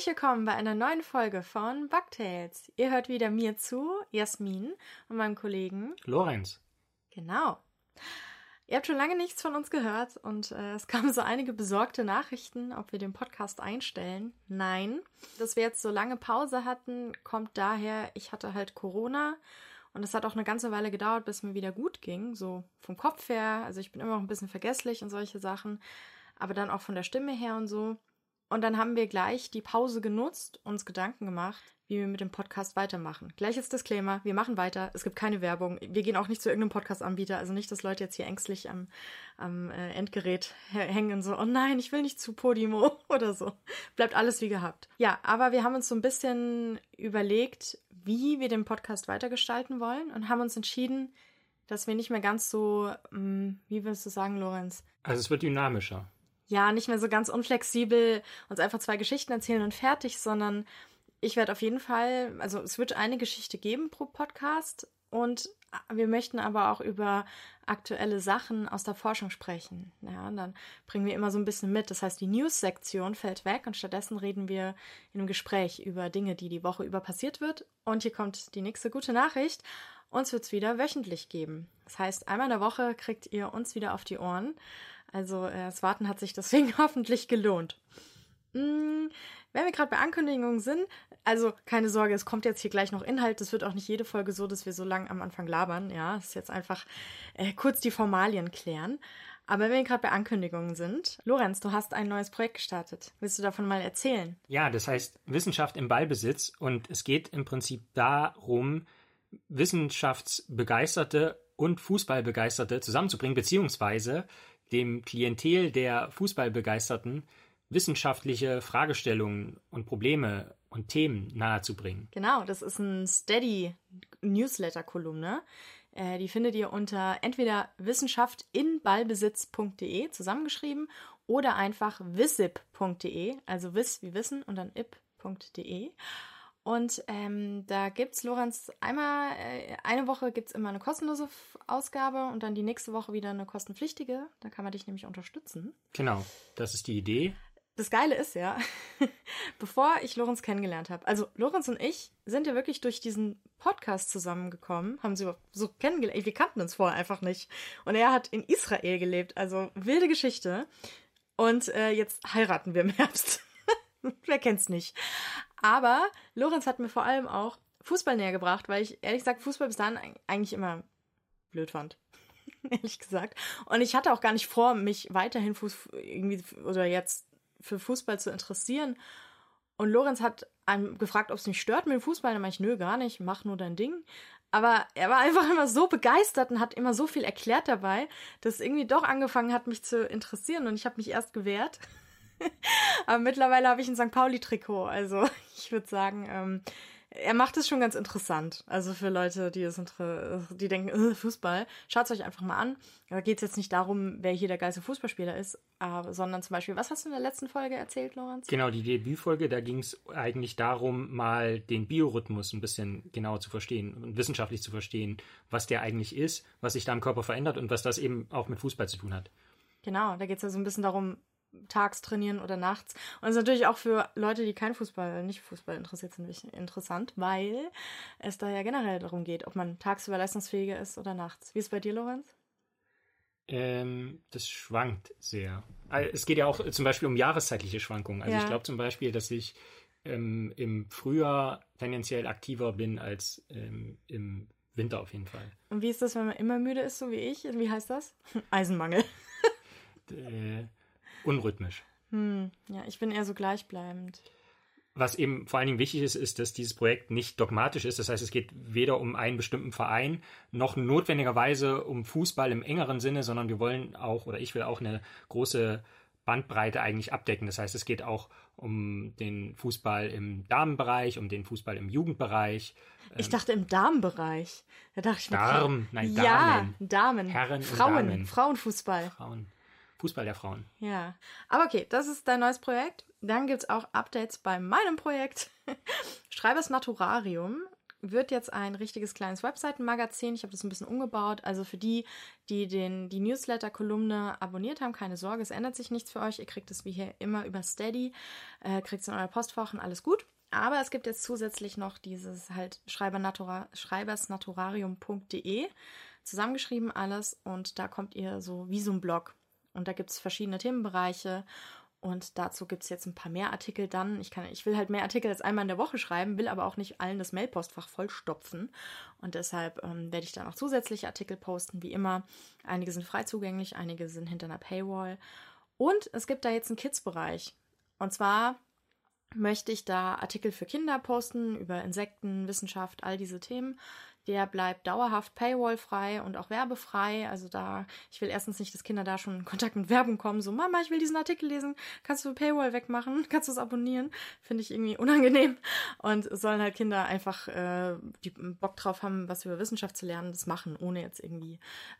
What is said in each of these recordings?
Herzlich willkommen bei einer neuen Folge von Bugtails. Ihr hört wieder mir zu, Jasmin und meinem Kollegen Lorenz. Genau. Ihr habt schon lange nichts von uns gehört und äh, es kamen so einige besorgte Nachrichten, ob wir den Podcast einstellen. Nein, dass wir jetzt so lange Pause hatten, kommt daher, ich hatte halt Corona und es hat auch eine ganze Weile gedauert, bis mir wieder gut ging, so vom Kopf her. Also ich bin immer noch ein bisschen vergesslich und solche Sachen, aber dann auch von der Stimme her und so. Und dann haben wir gleich die Pause genutzt, uns Gedanken gemacht, wie wir mit dem Podcast weitermachen. Gleiches Disclaimer, wir machen weiter, es gibt keine Werbung. Wir gehen auch nicht zu irgendeinem Podcast-Anbieter, also nicht, dass Leute jetzt hier ängstlich am, am äh, Endgerät hängen und so, oh nein, ich will nicht zu Podimo oder so. Bleibt alles wie gehabt. Ja, aber wir haben uns so ein bisschen überlegt, wie wir den Podcast weitergestalten wollen und haben uns entschieden, dass wir nicht mehr ganz so, mm, wie willst du sagen, Lorenz? Also es wird dynamischer ja, nicht mehr so ganz unflexibel uns einfach zwei Geschichten erzählen und fertig, sondern ich werde auf jeden Fall, also es wird eine Geschichte geben pro Podcast und wir möchten aber auch über aktuelle Sachen aus der Forschung sprechen. Ja, und dann bringen wir immer so ein bisschen mit. Das heißt, die News-Sektion fällt weg und stattdessen reden wir in einem Gespräch über Dinge, die die Woche über passiert wird. Und hier kommt die nächste gute Nachricht. Uns wird's wieder wöchentlich geben. Das heißt, einmal in der Woche kriegt ihr uns wieder auf die Ohren. Also äh, das Warten hat sich deswegen hoffentlich gelohnt. Hm, wenn wir gerade bei Ankündigungen sind, also keine Sorge, es kommt jetzt hier gleich noch Inhalt. Das wird auch nicht jede Folge so, dass wir so lang am Anfang labern. Ja, es ist jetzt einfach äh, kurz die Formalien klären. Aber wenn wir gerade bei Ankündigungen sind, Lorenz, du hast ein neues Projekt gestartet. Willst du davon mal erzählen? Ja, das heißt Wissenschaft im Ballbesitz und es geht im Prinzip darum, Wissenschaftsbegeisterte und Fußballbegeisterte zusammenzubringen, beziehungsweise dem Klientel der Fußballbegeisterten wissenschaftliche Fragestellungen und Probleme und Themen nahezubringen. Genau, das ist ein Steady Newsletter-Kolumne. Äh, die findet ihr unter entweder wissenschaft-in-ballbesitz.de zusammengeschrieben oder einfach wissip.de, also wiss wie wissen und dann ip.de. Und ähm, da gibt's Lorenz einmal äh, eine Woche gibt's immer eine kostenlose Ausgabe und dann die nächste Woche wieder eine kostenpflichtige. Da kann man dich nämlich unterstützen. Genau, das ist die Idee. Das Geile ist ja, bevor ich Lorenz kennengelernt habe, also Lorenz und ich sind ja wirklich durch diesen Podcast zusammengekommen, haben sie so kennengelernt. Wir kannten uns vorher einfach nicht. Und er hat in Israel gelebt, also wilde Geschichte. Und äh, jetzt heiraten wir im Herbst. Wer kennt's nicht? Aber Lorenz hat mir vor allem auch Fußball näher gebracht, weil ich ehrlich gesagt Fußball bis dahin eigentlich immer blöd fand. ehrlich gesagt. Und ich hatte auch gar nicht vor, mich weiterhin Fuß irgendwie oder jetzt für Fußball zu interessieren. Und Lorenz hat einem gefragt, ob es mich stört mit dem Fußball. Dann meinte ich, nö, gar nicht, mach nur dein Ding. Aber er war einfach immer so begeistert und hat immer so viel erklärt dabei, dass irgendwie doch angefangen hat, mich zu interessieren. Und ich habe mich erst gewehrt. Aber mittlerweile habe ich ein St. Pauli-Trikot. Also ich würde sagen, ähm, er macht es schon ganz interessant. Also für Leute, die es die denken, äh, Fußball, schaut es euch einfach mal an. Da geht es jetzt nicht darum, wer hier der geilste Fußballspieler ist, aber, sondern zum Beispiel, was hast du in der letzten Folge erzählt, Lorenz? Genau, die Debütfolge, da ging es eigentlich darum, mal den Biorhythmus ein bisschen genauer zu verstehen und wissenschaftlich zu verstehen, was der eigentlich ist, was sich da im Körper verändert und was das eben auch mit Fußball zu tun hat. Genau, da geht es ja so ein bisschen darum, tags trainieren oder nachts. Und das ist natürlich auch für Leute, die kein Fußball, nicht Fußball interessiert sind, interessant, weil es da ja generell darum geht, ob man tagsüber leistungsfähiger ist oder nachts. Wie ist es bei dir, Lorenz? Ähm, das schwankt sehr. Also es geht ja auch zum Beispiel um jahreszeitliche Schwankungen. Also ja. ich glaube zum Beispiel, dass ich ähm, im Frühjahr tendenziell aktiver bin als ähm, im Winter auf jeden Fall. Und wie ist das, wenn man immer müde ist, so wie ich? Wie heißt das? Eisenmangel. äh, unrhythmisch. Hm, ja, ich bin eher so gleichbleibend. Was eben vor allen Dingen wichtig ist, ist, dass dieses Projekt nicht dogmatisch ist. Das heißt, es geht weder um einen bestimmten Verein noch notwendigerweise um Fußball im engeren Sinne, sondern wir wollen auch oder ich will auch eine große Bandbreite eigentlich abdecken. Das heißt, es geht auch um den Fußball im Damenbereich, um den Fußball im Jugendbereich. Ich dachte im Damenbereich. Da dachte ich mir, Darm, nein, Damen. Ja, Damen. Herren Frauen, Damen. Frauenfußball. Frauen. Fußball der Frauen. Ja. Aber okay, das ist dein neues Projekt. Dann gibt's auch Updates bei meinem Projekt. Schreibers Naturarium wird jetzt ein richtiges kleines Webseitenmagazin. Ich habe das ein bisschen umgebaut. Also für die, die den, die Newsletter-Kolumne abonniert haben, keine Sorge, es ändert sich nichts für euch. Ihr kriegt es wie hier immer über Steady, äh, kriegt es in euer Postfach und alles gut. Aber es gibt jetzt zusätzlich noch dieses halt Schreibernatura, schreibersnaturarium.de zusammengeschrieben alles und da kommt ihr so wie so ein Blog. Und da gibt es verschiedene Themenbereiche und dazu gibt es jetzt ein paar mehr Artikel dann. Ich, kann, ich will halt mehr Artikel als einmal in der Woche schreiben, will aber auch nicht allen das Mailpostfach vollstopfen. Und deshalb ähm, werde ich dann auch zusätzliche Artikel posten, wie immer. Einige sind frei zugänglich, einige sind hinter einer Paywall. Und es gibt da jetzt einen Kids-Bereich. Und zwar möchte ich da Artikel für Kinder posten über Insekten, Wissenschaft, all diese Themen. Der bleibt dauerhaft paywallfrei und auch werbefrei. Also da, ich will erstens nicht, dass Kinder da schon in Kontakt mit Werbung kommen. So, Mama, ich will diesen Artikel lesen. Kannst du Paywall wegmachen? Kannst du es abonnieren? Finde ich irgendwie unangenehm. Und sollen halt Kinder einfach, äh, die Bock drauf haben, was über Wissenschaft zu lernen, das machen, ohne jetzt irgendwie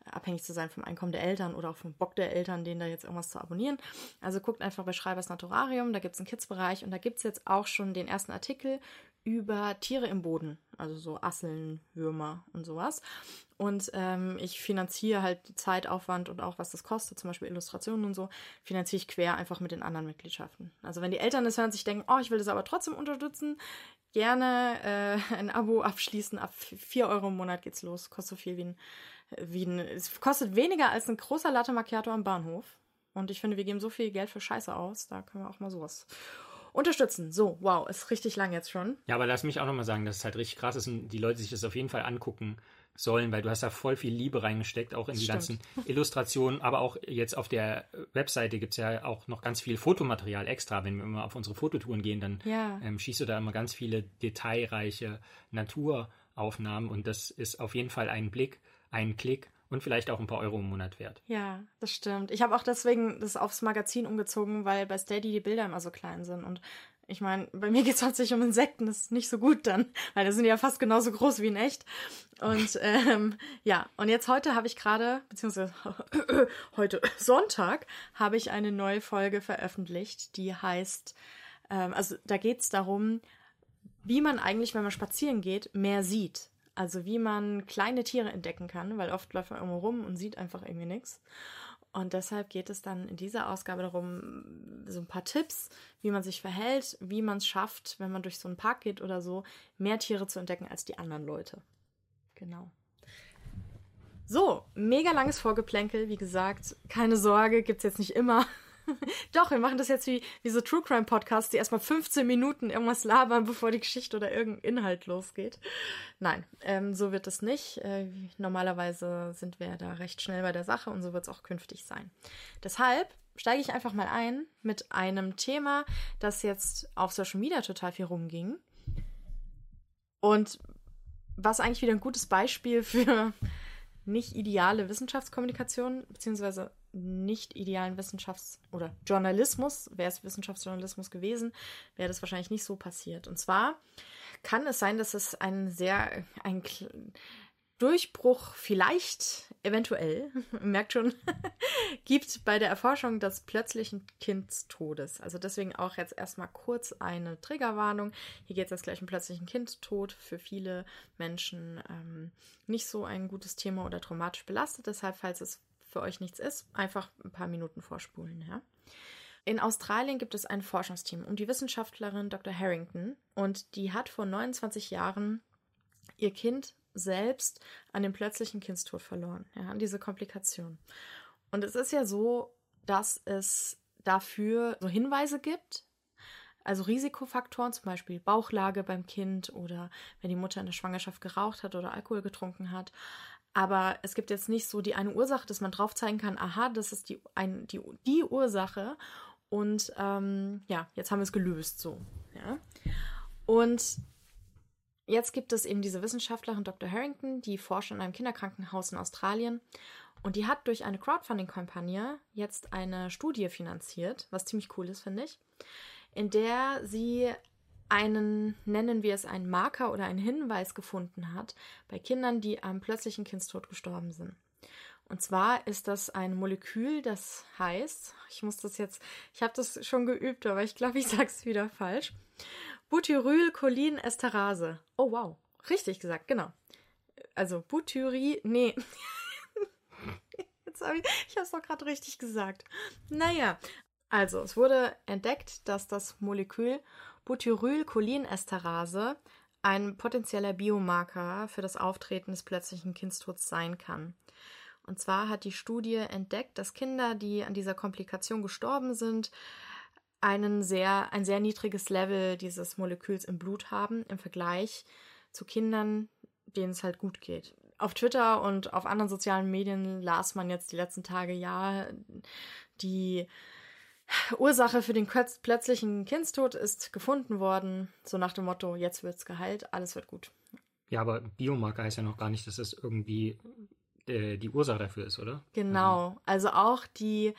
abhängig zu sein vom Einkommen der Eltern oder auch vom Bock der Eltern, denen da jetzt irgendwas zu abonnieren. Also guckt einfach bei Schreibers Naturarium, da gibt es einen Kids-Bereich und da gibt es jetzt auch schon den ersten Artikel über Tiere im Boden, also so Asseln, Würmer und sowas. Und ähm, ich finanziere halt Zeitaufwand und auch was das kostet, zum Beispiel Illustrationen und so, finanziere ich quer einfach mit den anderen Mitgliedschaften. Also wenn die Eltern das hören, sich denken, oh, ich will das aber trotzdem unterstützen, gerne äh, ein Abo abschließen. Ab 4 Euro im Monat geht's los. Kostet so viel wie ein, wie ein, es kostet weniger als ein großer Latte Macchiato am Bahnhof. Und ich finde, wir geben so viel Geld für Scheiße aus, da können wir auch mal sowas unterstützen. So, wow, ist richtig lang jetzt schon. Ja, aber lass mich auch nochmal sagen, dass es halt richtig krass ist und die Leute sich das auf jeden Fall angucken sollen, weil du hast da voll viel Liebe reingesteckt, auch in die ganzen Illustrationen, aber auch jetzt auf der Webseite gibt es ja auch noch ganz viel Fotomaterial extra. Wenn wir immer auf unsere Fototouren gehen, dann ja. ähm, schießt du da immer ganz viele detailreiche Naturaufnahmen und das ist auf jeden Fall ein Blick, ein Klick und vielleicht auch ein paar Euro im Monat wert. Ja, das stimmt. Ich habe auch deswegen das aufs Magazin umgezogen, weil bei Steady die Bilder immer so klein sind. Und ich meine, bei mir geht es hauptsächlich um Insekten, das ist nicht so gut dann, weil die sind ja fast genauso groß wie in echt. Und ähm, ja, und jetzt heute habe ich gerade, beziehungsweise heute Sonntag, habe ich eine neue Folge veröffentlicht, die heißt, ähm, also da geht es darum, wie man eigentlich, wenn man spazieren geht, mehr sieht. Also wie man kleine Tiere entdecken kann, weil oft läuft man irgendwo rum und sieht einfach irgendwie nichts. Und deshalb geht es dann in dieser Ausgabe darum, so ein paar Tipps, wie man sich verhält, wie man es schafft, wenn man durch so einen Park geht oder so, mehr Tiere zu entdecken als die anderen Leute. Genau. So, mega langes Vorgeplänkel, wie gesagt. Keine Sorge, gibt es jetzt nicht immer. Doch, wir machen das jetzt wie, wie so True Crime Podcasts, die erstmal 15 Minuten irgendwas labern, bevor die Geschichte oder irgendein Inhalt losgeht. Nein, ähm, so wird es nicht. Äh, normalerweise sind wir da recht schnell bei der Sache und so wird es auch künftig sein. Deshalb steige ich einfach mal ein mit einem Thema, das jetzt auf Social Media total viel rumging. Und was eigentlich wieder ein gutes Beispiel für nicht ideale Wissenschaftskommunikation, beziehungsweise nicht idealen Wissenschafts- oder Journalismus, wäre es Wissenschaftsjournalismus gewesen, wäre das wahrscheinlich nicht so passiert. Und zwar kann es sein, dass es ein sehr, ein Durchbruch vielleicht, eventuell, merkt schon, gibt bei der Erforschung des plötzlichen Kindstodes. Also deswegen auch jetzt erstmal kurz eine Triggerwarnung. Hier geht es jetzt gleich um plötzlichen Kindstod. Für viele Menschen ähm, nicht so ein gutes Thema oder traumatisch belastet. Deshalb, falls es für euch nichts ist, einfach ein paar Minuten vorspulen. Ja? In Australien gibt es ein Forschungsteam um die Wissenschaftlerin Dr. Harrington und die hat vor 29 Jahren ihr Kind selbst an dem plötzlichen Kindstod verloren, ja, an diese Komplikation. Und es ist ja so, dass es dafür so Hinweise gibt, also Risikofaktoren, zum Beispiel Bauchlage beim Kind oder wenn die Mutter in der Schwangerschaft geraucht hat oder Alkohol getrunken hat. Aber es gibt jetzt nicht so die eine Ursache, dass man drauf zeigen kann, aha, das ist die, ein, die, die Ursache. Und ähm, ja, jetzt haben wir es gelöst so. Ja. Und jetzt gibt es eben diese Wissenschaftlerin Dr. Harrington, die forscht in einem Kinderkrankenhaus in Australien. Und die hat durch eine Crowdfunding-Kampagne jetzt eine Studie finanziert, was ziemlich cool ist, finde ich, in der sie einen, nennen wir es einen Marker oder einen Hinweis gefunden hat bei Kindern, die am plötzlichen Kindstod gestorben sind. Und zwar ist das ein Molekül, das heißt, ich muss das jetzt, ich habe das schon geübt, aber ich glaube, ich sage es wieder falsch. Butyrylcholinesterase. Oh wow. Richtig gesagt, genau. Also Butyri, nee. Jetzt hab ich, ich habe es doch gerade richtig gesagt. Naja, also es wurde entdeckt, dass das Molekül Butyrylcholinesterase ein potenzieller Biomarker für das Auftreten des plötzlichen Kindstods sein kann. Und zwar hat die Studie entdeckt, dass Kinder, die an dieser Komplikation gestorben sind, einen sehr, ein sehr niedriges Level dieses Moleküls im Blut haben im Vergleich zu Kindern, denen es halt gut geht. Auf Twitter und auf anderen sozialen Medien las man jetzt die letzten Tage, ja, die Ursache für den plötzlichen Kindstod ist gefunden worden, so nach dem Motto, jetzt wird's geheilt, alles wird gut. Ja, aber Biomarker heißt ja noch gar nicht, dass das irgendwie äh, die Ursache dafür ist, oder? Genau. Also auch die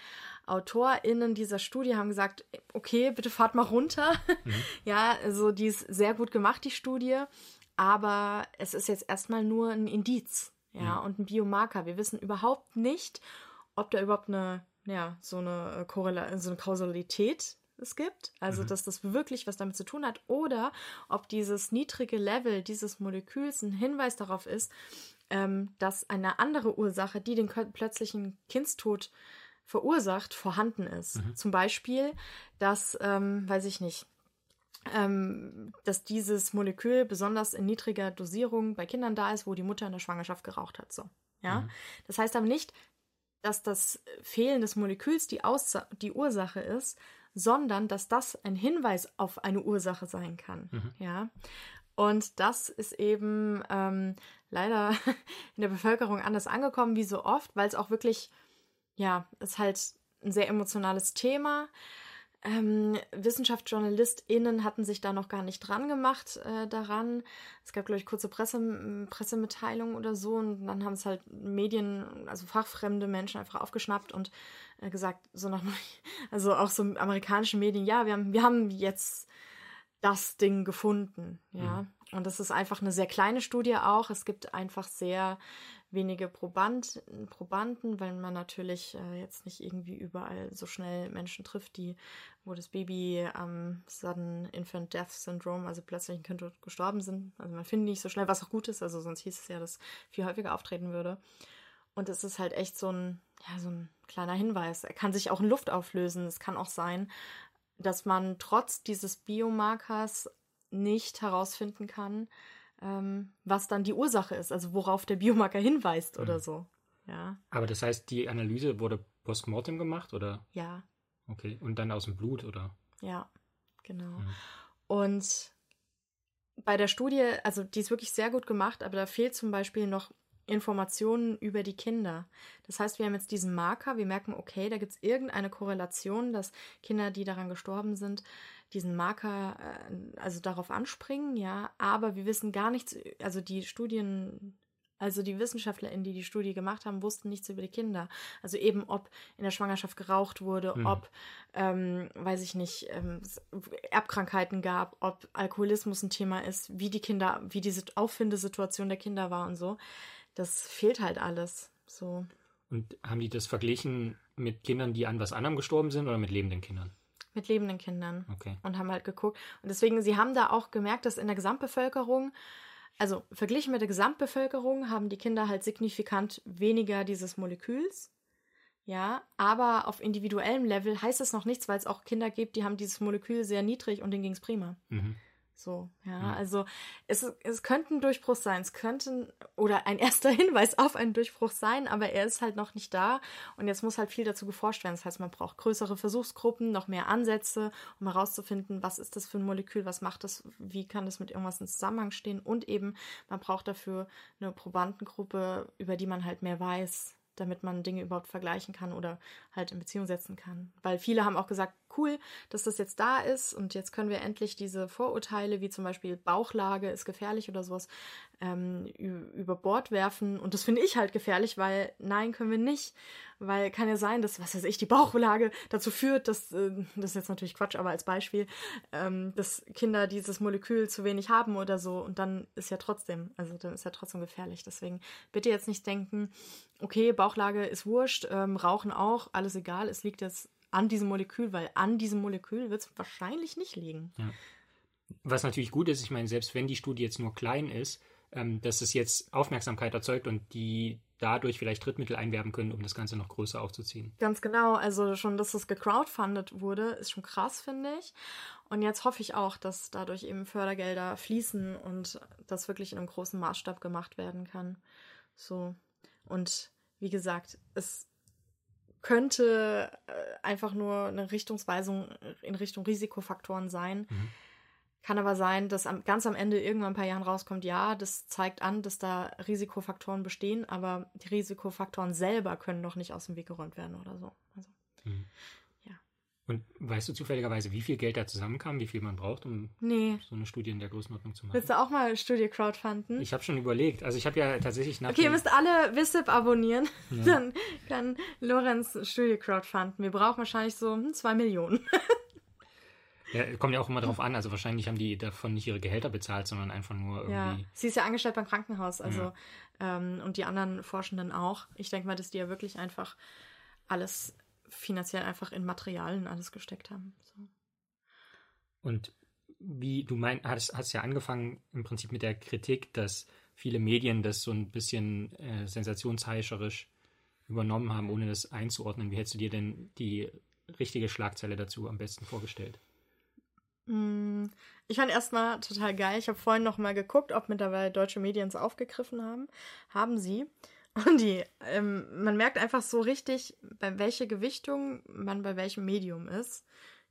AutorInnen dieser Studie haben gesagt, okay, bitte fahrt mal runter. Mhm. Ja, also die ist sehr gut gemacht, die Studie. Aber es ist jetzt erstmal nur ein Indiz, ja, mhm. und ein Biomarker. Wir wissen überhaupt nicht, ob da überhaupt eine, ja, so eine äh, Korrela so eine Kausalität es gibt, also mhm. dass das wirklich was damit zu tun hat, oder ob dieses niedrige Level dieses Moleküls ein Hinweis darauf ist, ähm, dass eine andere Ursache, die den plötzlichen Kindstod verursacht, vorhanden ist. Mhm. Zum Beispiel, dass, ähm, weiß ich nicht, ähm, dass dieses Molekül besonders in niedriger Dosierung bei Kindern da ist, wo die Mutter in der Schwangerschaft geraucht hat. So, ja. Mhm. Das heißt aber nicht, dass das Fehlen des Moleküls die, Aussa die Ursache ist, sondern dass das ein Hinweis auf eine Ursache sein kann. Mhm. Ja. Und das ist eben ähm, leider in der Bevölkerung anders angekommen wie so oft, weil es auch wirklich, ja, ist halt ein sehr emotionales Thema. Ähm, WissenschaftsjournalistInnen hatten sich da noch gar nicht dran gemacht äh, daran. Es gab, glaube ich, kurze Presse, Pressemitteilungen oder so und dann haben es halt Medien, also fachfremde Menschen einfach aufgeschnappt und äh, gesagt, so nach, also auch so amerikanische Medien, ja, wir haben, wir haben jetzt das Ding gefunden, ja. Mhm. Und das ist einfach eine sehr kleine Studie auch. Es gibt einfach sehr wenige Proband, Probanden, weil man natürlich äh, jetzt nicht irgendwie überall so schnell Menschen trifft, die, wo das Baby am ähm, Sudden Infant Death Syndrome, also plötzlich ein Kind gestorben sind. Also man findet nicht so schnell, was auch gut ist. Also sonst hieß es ja, dass viel häufiger auftreten würde. Und es ist halt echt so ein, ja, so ein kleiner Hinweis. Er kann sich auch in Luft auflösen. Es kann auch sein, dass man trotz dieses Biomarkers nicht herausfinden kann, ähm, was dann die Ursache ist, also worauf der Biomarker hinweist mhm. oder so. Ja. Aber das heißt, die Analyse wurde postmortem gemacht, oder? Ja. Okay. Und dann aus dem Blut, oder? Ja, genau. Mhm. Und bei der Studie, also die ist wirklich sehr gut gemacht, aber da fehlt zum Beispiel noch Informationen über die Kinder. Das heißt, wir haben jetzt diesen Marker, wir merken, okay, da gibt es irgendeine Korrelation, dass Kinder, die daran gestorben sind, diesen Marker, äh, also darauf anspringen, ja, aber wir wissen gar nichts, also die Studien, also die WissenschaftlerInnen, die die Studie gemacht haben, wussten nichts über die Kinder. Also eben, ob in der Schwangerschaft geraucht wurde, mhm. ob, ähm, weiß ich nicht, ähm, Erbkrankheiten gab, ob Alkoholismus ein Thema ist, wie die Kinder, wie diese Auffindesituation der Kinder war und so das fehlt halt alles. So. Und haben die das verglichen mit Kindern, die an was anderem gestorben sind oder mit lebenden Kindern? Mit lebenden Kindern. Okay. Und haben halt geguckt. Und deswegen, sie haben da auch gemerkt, dass in der Gesamtbevölkerung, also verglichen mit der Gesamtbevölkerung, haben die Kinder halt signifikant weniger dieses Moleküls. Ja, aber auf individuellem Level heißt es noch nichts, weil es auch Kinder gibt, die haben dieses Molekül sehr niedrig und denen ging es prima. Mhm. So, ja, mhm. also es, es könnte ein Durchbruch sein, es könnte oder ein erster Hinweis auf einen Durchbruch sein, aber er ist halt noch nicht da und jetzt muss halt viel dazu geforscht werden. Das heißt, man braucht größere Versuchsgruppen, noch mehr Ansätze, um herauszufinden, was ist das für ein Molekül, was macht das, wie kann das mit irgendwas in Zusammenhang stehen und eben man braucht dafür eine Probandengruppe, über die man halt mehr weiß, damit man Dinge überhaupt vergleichen kann oder halt in Beziehung setzen kann. Weil viele haben auch gesagt, cool, dass das jetzt da ist und jetzt können wir endlich diese Vorurteile, wie zum Beispiel Bauchlage ist gefährlich oder sowas, ähm, über Bord werfen. Und das finde ich halt gefährlich, weil nein, können wir nicht. Weil kann ja sein, dass, was weiß ich, die Bauchlage dazu führt, dass, äh, das ist jetzt natürlich Quatsch, aber als Beispiel, ähm, dass Kinder dieses Molekül zu wenig haben oder so. Und dann ist ja trotzdem, also dann ist ja trotzdem gefährlich. Deswegen bitte jetzt nicht denken, okay, Bauchlage ist wurscht, ähm, Rauchen auch, alles egal, es liegt jetzt an diesem Molekül, weil an diesem Molekül wird es wahrscheinlich nicht liegen. Ja. Was natürlich gut ist, ich meine, selbst wenn die Studie jetzt nur klein ist, ähm, dass es jetzt Aufmerksamkeit erzeugt und die dadurch vielleicht Drittmittel einwerben können, um das Ganze noch größer aufzuziehen. Ganz genau. Also schon, dass das gecrowdfundet wurde, ist schon krass, finde ich. Und jetzt hoffe ich auch, dass dadurch eben Fördergelder fließen und das wirklich in einem großen Maßstab gemacht werden kann. So. Und wie gesagt, es könnte äh, einfach nur eine Richtungsweisung in Richtung Risikofaktoren sein. Mhm. Kann aber sein, dass am, ganz am Ende irgendwann ein paar Jahren rauskommt, ja, das zeigt an, dass da Risikofaktoren bestehen, aber die Risikofaktoren selber können doch nicht aus dem Weg geräumt werden oder so. Also, mhm. Und weißt du zufälligerweise, wie viel Geld da zusammenkam, wie viel man braucht, um nee. so eine Studie in der Größenordnung zu machen? Willst du auch mal eine Studie crowdfunden? Ich habe schon überlegt. Also ich habe ja tatsächlich nach. Okay, ihr müsst alle WISIP abonnieren. Ja. Dann kann Lorenz Studie crowdfunden. Wir brauchen wahrscheinlich so hm, zwei Millionen. Ja, kommt ja auch immer darauf an. Also wahrscheinlich haben die davon nicht ihre Gehälter bezahlt, sondern einfach nur irgendwie. Ja, sie ist ja angestellt beim Krankenhaus, also ja. ähm, und die anderen Forschenden auch. Ich denke mal, dass die ja wirklich einfach alles finanziell einfach in Materialien alles gesteckt haben. So. Und wie du meinst, hast, hast ja angefangen im Prinzip mit der Kritik, dass viele Medien das so ein bisschen äh, sensationsheischerisch übernommen haben, ohne das einzuordnen. Wie hättest du dir denn die richtige Schlagzeile dazu am besten vorgestellt? Mm, ich fand erstmal total geil. Ich habe vorhin noch mal geguckt, ob mittlerweile deutsche Medien es aufgegriffen haben. Haben sie. Und die, ähm, man merkt einfach so richtig, bei welcher Gewichtung man bei welchem Medium ist.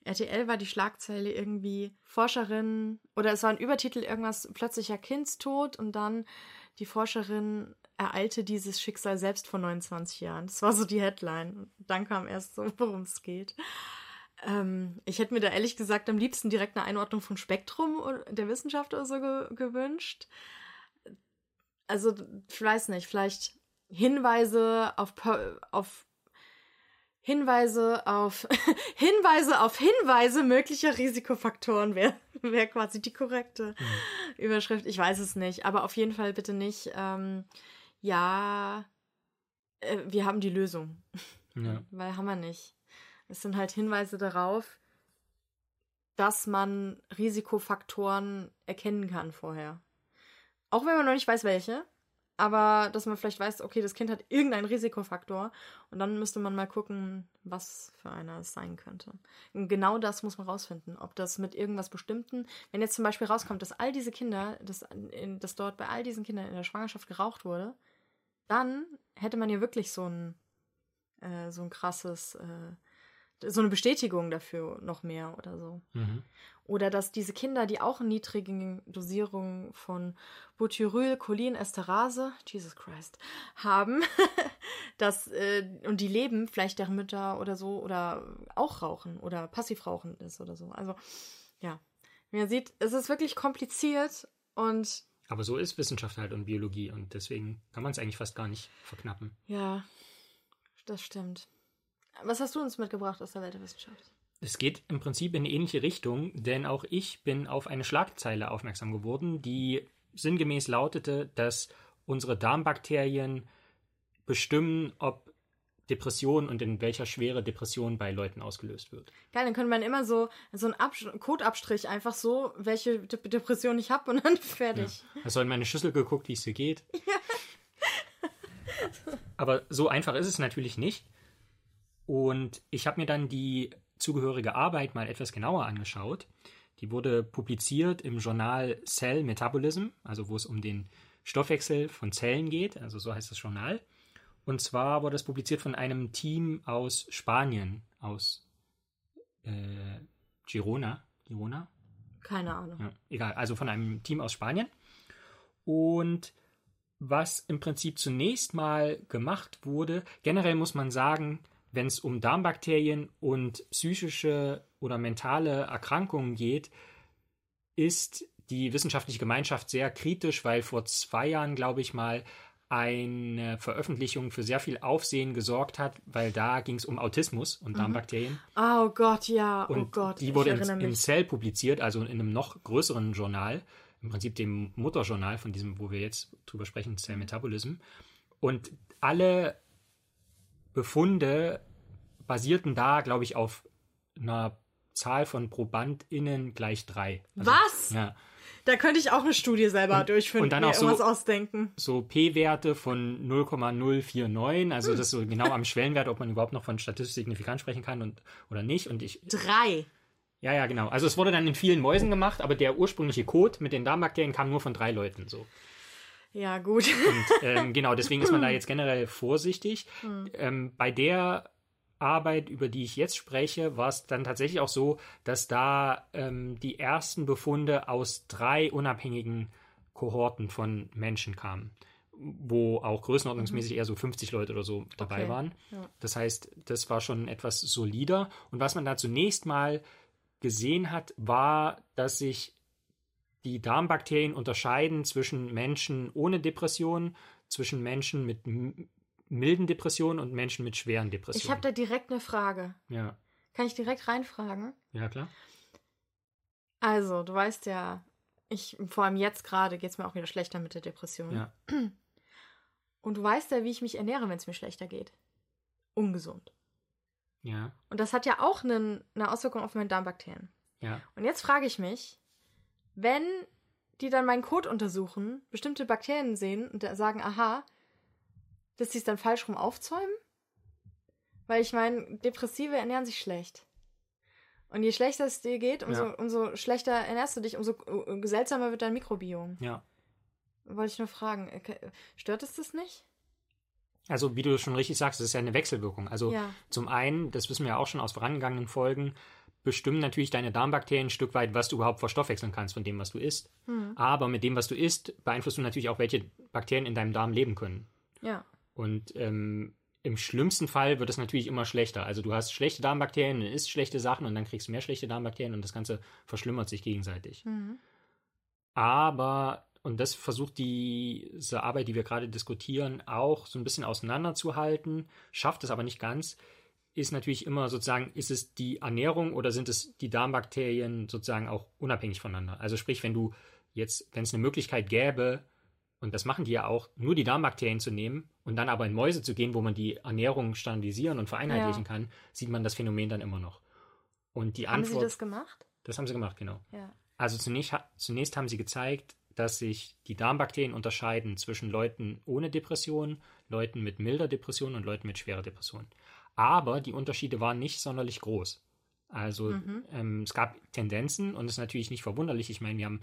RTL war die Schlagzeile irgendwie Forscherin oder es war ein Übertitel irgendwas plötzlicher Kindstod und dann die Forscherin ereilte dieses Schicksal selbst vor 29 Jahren. Das war so die Headline. Und dann kam erst so, worum es geht. Ähm, ich hätte mir da ehrlich gesagt am liebsten direkt eine Einordnung von Spektrum der Wissenschaft oder so ge gewünscht. Also, ich weiß nicht, vielleicht Hinweise auf, auf Hinweise auf Hinweise auf Hinweise möglicher Risikofaktoren wäre wär quasi die korrekte mhm. Überschrift. Ich weiß es nicht, aber auf jeden Fall bitte nicht. Ähm, ja, äh, wir haben die Lösung, ja. weil haben wir nicht. Es sind halt Hinweise darauf, dass man Risikofaktoren erkennen kann vorher. Auch wenn man noch nicht weiß, welche. Aber dass man vielleicht weiß, okay, das Kind hat irgendeinen Risikofaktor. Und dann müsste man mal gucken, was für einer es sein könnte. Und genau das muss man rausfinden. Ob das mit irgendwas Bestimmten, wenn jetzt zum Beispiel rauskommt, dass all diese Kinder, dass, dass dort bei all diesen Kindern in der Schwangerschaft geraucht wurde, dann hätte man ja wirklich so ein, äh, so ein krasses äh, so eine Bestätigung dafür noch mehr oder so. Mhm. Oder dass diese Kinder, die auch niedrige Dosierungen von Butyryl, Cholin, Esterase, Jesus Christ, haben, dass, äh, und die leben, vielleicht deren Mütter oder so, oder auch rauchen oder passiv rauchen ist oder so. Also, ja. Wie man sieht, es ist wirklich kompliziert und. Aber so ist Wissenschaft halt und Biologie und deswegen kann man es eigentlich fast gar nicht verknappen. Ja, das stimmt. Was hast du uns mitgebracht aus der Welt der Wissenschaft? Es geht im Prinzip in eine ähnliche Richtung, denn auch ich bin auf eine Schlagzeile aufmerksam geworden, die sinngemäß lautete, dass unsere Darmbakterien bestimmen, ob Depression und in welcher Schwere Depression bei Leuten ausgelöst wird. Geil, dann könnte man immer so, so einen Codeabstrich einfach so, welche De Depression ich habe und dann fertig. Ja. Du in meine Schüssel geguckt, wie es dir geht? Ja. Aber so einfach ist es natürlich nicht. Und ich habe mir dann die zugehörige Arbeit mal etwas genauer angeschaut. Die wurde publiziert im Journal Cell Metabolism, also wo es um den Stoffwechsel von Zellen geht, also so heißt das Journal. Und zwar wurde das publiziert von einem Team aus Spanien, aus äh, Girona. Girona? Keine Ahnung. Ja, egal, also von einem Team aus Spanien. Und was im Prinzip zunächst mal gemacht wurde, generell muss man sagen, wenn es um Darmbakterien und psychische oder mentale Erkrankungen geht, ist die wissenschaftliche Gemeinschaft sehr kritisch, weil vor zwei Jahren, glaube ich mal, eine Veröffentlichung für sehr viel Aufsehen gesorgt hat, weil da ging es um Autismus und mhm. Darmbakterien. Oh Gott, ja, oh und Gott. Die wurde in, in Cell publiziert, also in einem noch größeren Journal, im Prinzip dem Mutterjournal von diesem, wo wir jetzt drüber sprechen, Cell Metabolism. Und alle Befunde basierten da, glaube ich, auf einer Zahl von ProbandInnen gleich drei. Also, Was? Ja. Da könnte ich auch eine Studie selber durchführen und dann auch so- ausdenken. so P-Werte von 0,049, also das ist so genau am Schwellenwert, ob man überhaupt noch von statistisch signifikant sprechen kann und, oder nicht. Und ich, Drei. ja, ja, genau. Also es wurde dann in vielen Mäusen gemacht, aber der ursprüngliche Code mit den Darmbakterien kam nur von drei Leuten so. Ja, gut. Und ähm, genau, deswegen ist man da jetzt generell vorsichtig. Ähm, bei der Arbeit, über die ich jetzt spreche, war es dann tatsächlich auch so, dass da ähm, die ersten Befunde aus drei unabhängigen Kohorten von Menschen kamen, wo auch größenordnungsmäßig eher so 50 Leute oder so dabei Okay, waren. ja. Das heißt, das war schon etwas solider. Und was man da zunächst mal gesehen hat, war, dass sich die Darmbakterien unterscheiden zwischen Menschen ohne Depression, zwischen Menschen mit milden Depressionen und Menschen mit schweren Ich Depressionen. habe da direkt eine Frage. ja, Kann ich direkt reinfragen? ja, klar. Also, du weißt ja, ich, vor allem jetzt gerade geht es mir auch wieder schlechter mit der Depression. Ja. Und du weißt ja, wie ich mich ernähre, wenn es mir schlechter geht. Ungesund. Ja, Und das hat ja auch einen, eine Auswirkung auf meine Darmbakterien. ja. Und jetzt frage ich mich, wenn die dann meinen Code untersuchen, bestimmte Bakterien sehen und sagen, aha, dass sie es dann falsch rum aufzäumen? Weil ich meine, Depressive ernähren sich schlecht. Und je schlechter es dir geht, umso, Ja. umso schlechter ernährst du dich, umso seltsamer wird dein Mikrobiom. ja. Wollte ich nur fragen, äh, stört es das nicht? Also, wie du schon richtig sagst, es ist ja eine Wechselwirkung. Also, Ja. zum einen, das wissen wir ja auch schon aus vorangegangenen Folgen, bestimmen natürlich deine Darmbakterien ein Stück weit, was du überhaupt verstoffwechseln kannst von dem, was du isst. Hm. Aber mit dem, was du isst, beeinflusst du natürlich auch, welche Bakterien in deinem Darm leben können. Ja. Und ähm, im schlimmsten Fall wird es natürlich immer schlechter. Also du hast schlechte Darmbakterien, dann isst schlechte Sachen und dann kriegst du mehr schlechte Darmbakterien und das Ganze verschlimmert sich gegenseitig. Mhm. Aber, und das versucht diese Arbeit, die wir gerade diskutieren, auch so ein bisschen auseinanderzuhalten, schafft es aber nicht ganz, ist natürlich immer sozusagen, ist es die Ernährung oder sind es die Darmbakterien sozusagen auch unabhängig voneinander? Also sprich, wenn du jetzt, wenn es eine Möglichkeit gäbe, und das machen die ja auch, nur die Darmbakterien zu nehmen und dann aber in Mäuse zu gehen, wo man die Ernährung standardisieren und vereinheitlichen Ja. kann, sieht man das Phänomen dann immer noch. Und die Haben sie Antwort, das gemacht? das haben sie gemacht, genau. Ja. Also zunächst, zunächst haben sie gezeigt, dass sich die Darmbakterien unterscheiden zwischen Leuten ohne Depression, Leuten mit milder Depression und Leuten mit schwerer Depression. Aber die Unterschiede waren nicht sonderlich groß. Also Mhm. ähm, es gab Tendenzen und das ist natürlich nicht verwunderlich. Ich meine, wir haben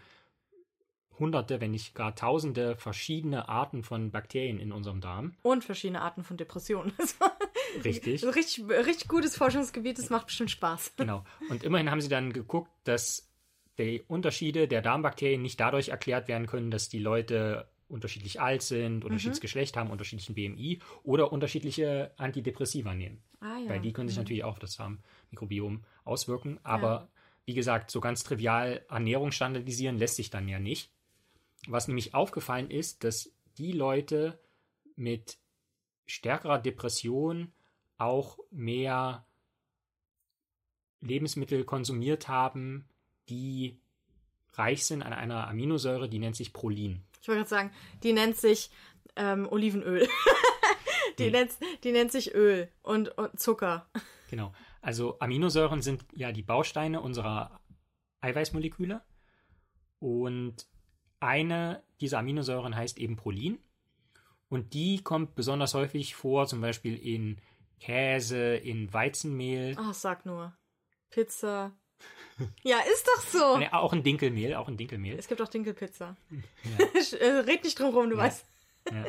hunderte, wenn nicht gar tausende verschiedene Arten von Bakterien in unserem Darm. Und verschiedene Arten von Depressionen. Richtig. richtig, richtig gutes Forschungsgebiet, das macht bestimmt Spaß. Genau. Und immerhin haben sie dann geguckt, dass die Unterschiede der Darmbakterien nicht dadurch erklärt werden können, dass die Leute unterschiedlich alt sind, unterschiedliches Geschlecht haben, unterschiedlichen BMI oder unterschiedliche Antidepressiva nehmen. Ah ja. Weil die können sich natürlich auch auf das Darmmikrobiom auswirken. Aber wie gesagt, so ganz trivial Ernährung standardisieren lässt sich dann ja nicht. Was nämlich aufgefallen ist, dass die Leute mit stärkerer Depression auch mehr Lebensmittel konsumiert haben, die reich sind an einer Aminosäure, die nennt sich Prolin. Ich wollte gerade sagen, die nennt sich ähm, Olivenöl. die, Nee. nennt, die nennt sich Öl und, und Zucker. Genau. Also Aminosäuren sind ja die Bausteine unserer Eiweißmoleküle. Und eine dieser Aminosäuren heißt eben Prolin. Und die kommt besonders häufig vor, zum Beispiel in Käse, in Weizenmehl, Ach, sag nur. Pizza. Ja, ist doch so. ne, auch in Dinkelmehl, auch in Dinkelmehl. Es gibt auch Dinkelpizza. Ja. Äh, Red nicht drum rum, du Ja. weißt. Ja.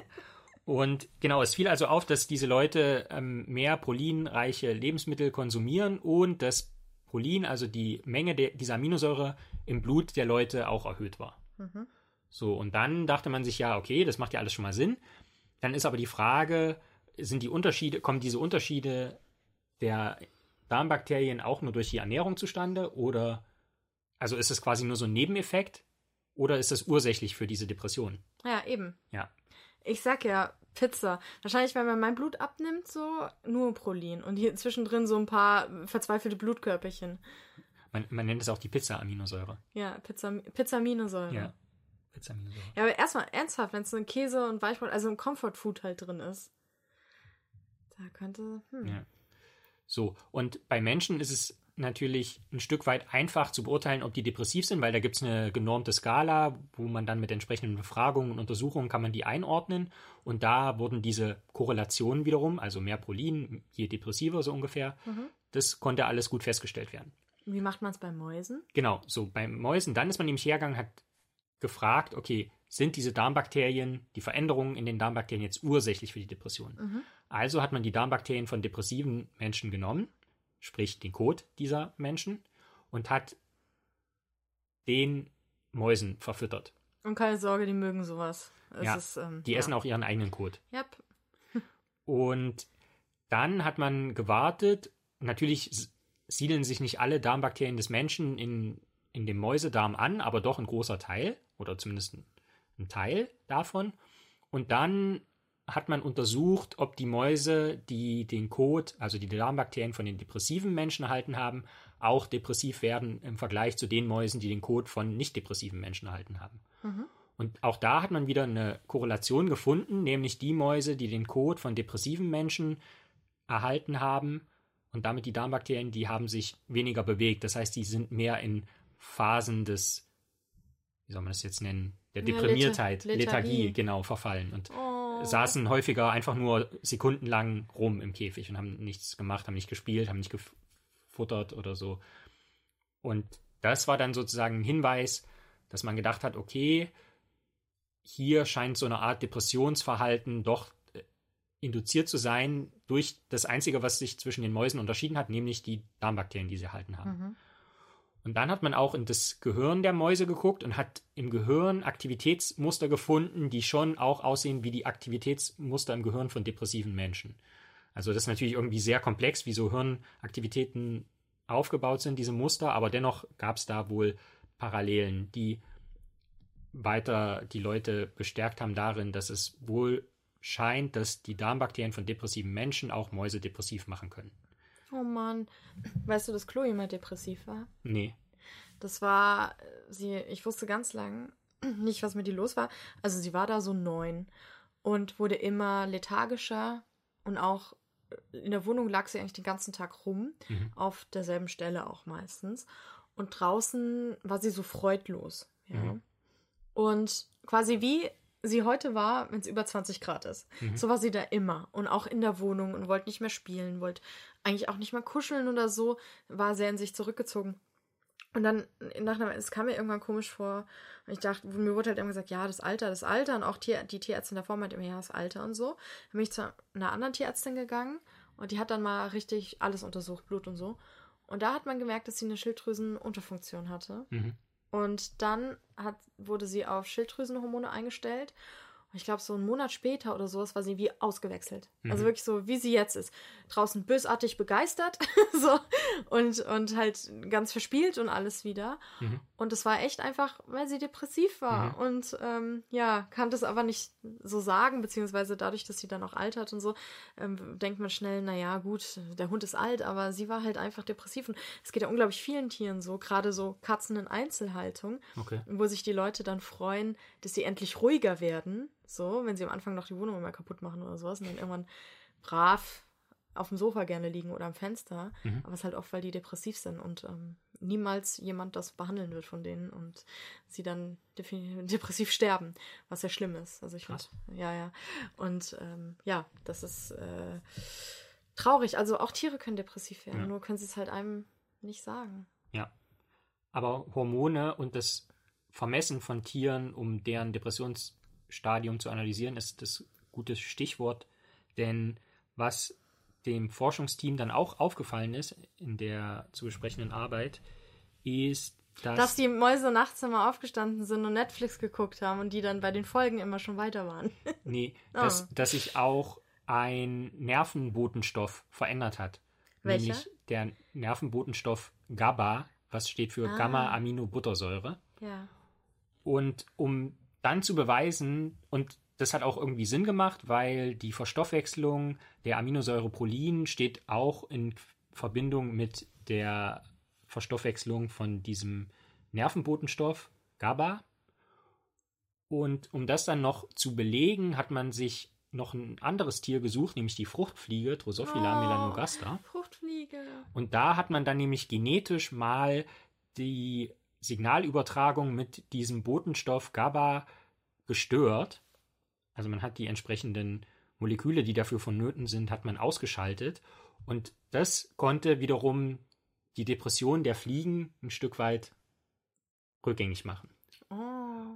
Und genau, es fiel also auf, dass diese Leute ähm, mehr prolinreiche Lebensmittel konsumieren und dass Prolin, also die Menge der, dieser Aminosäure im Blut der Leute auch erhöht war. Mhm. So, und dann dachte man sich, ja, okay, das macht ja alles schon mal Sinn. Dann ist aber die Frage, sind die Unterschiede, kommen diese Unterschiede der Darmbakterien auch nur durch die Ernährung zustande oder also ist es quasi nur so ein Nebeneffekt oder ist das ursächlich für diese Depression? Ja, eben. Ja. Ich sag ja, Pizza. Wahrscheinlich, wenn man mein Blut abnimmt, so nur Prolin. Und hier zwischendrin so ein paar verzweifelte Blutkörperchen. Man, man nennt es auch die Pizza-Aminosäure. Ja, Pizza, Pizzaminsäure. Ja. Pizza-Aminosäure. Ja, aber erstmal ernsthaft, wenn es so ein Käse und Weichbrot, also ein Comfort-Food halt drin ist. Da könnte. Hm. Ja. So, und bei Menschen ist es natürlich ein Stück weit einfach zu beurteilen, ob die depressiv sind, weil da gibt es eine genormte Skala, wo man dann mit entsprechenden Befragungen und Untersuchungen kann man die einordnen. Und da wurden diese Korrelationen wiederum, also mehr Prolin, je depressiver so ungefähr, mhm. das konnte alles gut festgestellt werden. Wie macht man es bei Mäusen? Genau, so bei Mäusen. Dann ist man nämlich hergegangen, hat gefragt, okay, sind diese Darmbakterien, die Veränderungen in den Darmbakterien jetzt ursächlich für die Depression? Mhm. Also hat man die Darmbakterien von depressiven Menschen genommen, sprich den Kot dieser Menschen, und hat den Mäusen verfüttert. Und keine Sorge, die mögen sowas. Es ja, ist, ähm, die ja. essen auch ihren eigenen Kot. Yep. und dann hat man gewartet. Natürlich siedeln sich nicht alle Darmbakterien des Menschen in, in dem Mäusedarm an, aber doch ein großer Teil oder zumindest ein, Teil davon. Und dann hat man untersucht, ob die Mäuse, die den Kot, also die Darmbakterien von den depressiven Menschen erhalten haben, auch depressiv werden im Vergleich zu den Mäusen, die den Kot von nicht depressiven Menschen erhalten haben. Mhm. Und auch da hat man wieder eine Korrelation gefunden, nämlich die Mäuse, die den Kot von depressiven Menschen erhalten haben und damit die Darmbakterien, die haben sich weniger bewegt. Das heißt, die sind mehr in Phasen des, wie soll man das jetzt nennen, der Deprimiertheit, ja, Lethargie. Lethargie, genau, verfallen. Und oh saßen häufiger einfach nur sekundenlang rum im Käfig und haben nichts gemacht, haben nicht gespielt, haben nicht gefuttert oder so. Und das war dann sozusagen ein Hinweis, dass man gedacht hat, okay, hier scheint so eine Art Depressionsverhalten doch äh, induziert zu sein durch das Einzige, was sich zwischen den Mäusen unterschieden hat, nämlich die Darmbakterien, die sie erhalten haben. Mhm. Und dann hat man auch in das Gehirn der Mäuse geguckt und hat im Gehirn Aktivitätsmuster gefunden, die schon auch aussehen wie die Aktivitätsmuster im Gehirn von depressiven Menschen. Also das ist natürlich irgendwie sehr komplex, wie so Hirnaktivitäten aufgebaut sind, diese Muster, aber dennoch gab es da wohl Parallelen, die weiter die Leute bestärkt haben darin, dass es wohl scheint, dass die Darmbakterien von depressiven Menschen auch Mäuse depressiv machen können. Oh Mann. Weißt du, dass Chloe mal depressiv war? Nee. Das war, sie, ich wusste ganz lang nicht, was mit ihr los war. Also sie war da so neun und wurde immer lethargischer und auch in der Wohnung lag sie eigentlich den ganzen Tag rum, mhm. auf derselben Stelle auch meistens. Und draußen war sie so freudlos. Ja. Mhm. Und quasi wie sie heute war, wenn es über 20 Grad ist. Mhm. So war sie da immer und auch in der Wohnung und wollte nicht mehr spielen, wollte eigentlich auch nicht mehr kuscheln oder so, war sehr in sich zurückgezogen. Und dann, nach einer, es kam mir irgendwann komisch vor. Und ich dachte, mir wurde halt immer gesagt, ja, das Alter, das Alter. Und auch Tier, die Tierärztin davor meinte immer, ja, das Alter und so. Dann bin ich zu einer anderen Tierärztin gegangen und die hat dann mal richtig alles untersucht, Blut und so. Und da hat man gemerkt, dass sie eine Schilddrüsenunterfunktion hatte. Mhm. Und dann hat, wurde sie auf Schilddrüsenhormone eingestellt ich glaube, so einen Monat später oder sowas war sie wie ausgewechselt. Also mhm. Also wirklich so, wie sie jetzt ist. Draußen bösartig begeistert so und, und halt ganz verspielt und alles wieder. Mhm. Und es war echt einfach, weil sie depressiv war. Mhm. Und ähm, ja, kann das aber nicht so sagen, beziehungsweise dadurch, dass sie dann auch altert und so, ähm, denkt man schnell, naja, gut, der Hund ist alt, aber sie war halt einfach depressiv. Und es geht ja unglaublich vielen Tieren so, gerade so Katzen in Einzelhaltung, okay. wo sich die Leute dann freuen, dass sie endlich ruhiger werden so, wenn sie am Anfang noch die Wohnung immer kaputt machen oder sowas und dann irgendwann brav auf dem Sofa gerne liegen oder am Fenster. Mhm. Aber es ist halt oft, weil die depressiv sind und ähm, niemals jemand das behandeln wird von denen und sie dann depressiv sterben, was ja schlimm ist. Also ich finde, ja, ja. Und ähm, ja, das ist äh, traurig. Also auch Tiere können depressiv werden, ja. nur können sie es halt einem nicht sagen. Ja. Aber Hormone und das Vermessen von Tieren, um deren Depressions Stadium zu analysieren, ist das gute Stichwort, denn was dem Forschungsteam dann auch aufgefallen ist in der zu besprechenden Arbeit, ist, dass, dass die Mäuse nachts immer aufgestanden sind und Netflix geguckt haben und die dann bei den Folgen immer schon weiter waren. nee, oh. dass, dass sich auch ein Nervenbotenstoff verändert hat. Welcher? Nämlich der Nervenbotenstoff GABA, was steht für ah. Gamma-Aminobuttersäure. Ja. Und um dann zu beweisen, und das hat auch irgendwie Sinn gemacht, weil die Verstoffwechslung der Aminosäure Prolin steht auch in Verbindung mit der Verstoffwechslung von diesem Nervenbotenstoff GABA. Und um das dann noch zu belegen, hat man sich noch ein anderes Tier gesucht, nämlich die Fruchtfliege, Drosophila Oh. melanogaster. Fruchtfliege. Und da hat man dann nämlich genetisch mal die Signalübertragung mit diesem Botenstoff GABA gestört. Also man hat die entsprechenden Moleküle, die dafür vonnöten sind, hat man ausgeschaltet. Und das konnte wiederum die Depression der Fliegen ein Stück weit rückgängig machen. Oh.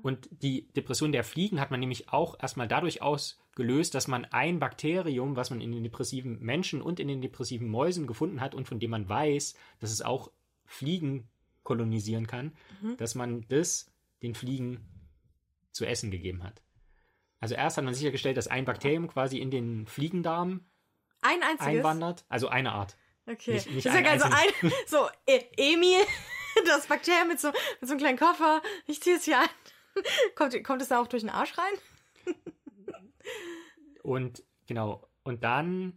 Und die Depression der Fliegen hat man nämlich auch erstmal dadurch ausgelöst, dass man ein Bakterium, was man in den depressiven Menschen und in den depressiven Mäusen gefunden hat und von dem man weiß, dass es auch Fliegen kolonisieren kann, Mhm. dass man das den Fliegen zu essen gegeben hat. Also erst hat man sichergestellt, dass ein Bakterium quasi in den Fliegendarm Ein einziges. einwandert, also eine Art. Okay. Nicht- nicht das ist ja ein geil, so ein, so, e Emil, das Bakterium mit so, mit so einem kleinen Koffer, ich ziehe es hier an. Kommt, kommt es da auch durch den Arsch rein? Und genau, und dann,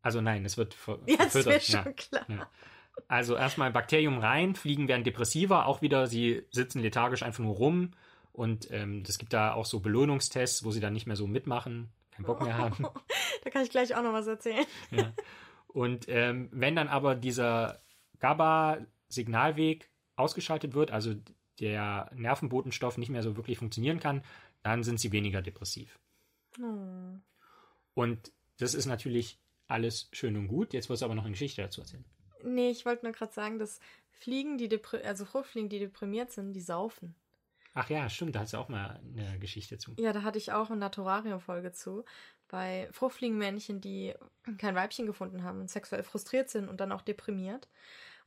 also nein, es wird ver Ja, das wäre verfüttert, schon klar. Ja. Also erstmal Bakterium rein, Fliegen werden depressiver, auch wieder, sie sitzen lethargisch einfach nur rum und ähm, es gibt da auch so Belohnungstests, wo sie dann nicht mehr so mitmachen, keinen Bock mehr haben. Da kann ich gleich auch noch was erzählen. ja. Und ähm, wenn dann aber dieser GABA-Signalweg ausgeschaltet wird, also der Nervenbotenstoff nicht mehr so wirklich funktionieren kann, dann sind sie weniger depressiv. Oh. Und das ist natürlich alles schön und gut. Jetzt wirst du aber noch eine Geschichte dazu erzählen. Nee, ich wollte nur gerade sagen, dass Fliegen, die also Fruchtfliegen, die deprimiert sind, die saufen. Ach ja, stimmt, da hast du auch mal eine Geschichte zu. Ja, da hatte ich auch eine Naturarium-Folge zu. Bei Fruchtfliegenmännchen, die kein Weibchen gefunden haben und sexuell frustriert sind und dann auch deprimiert.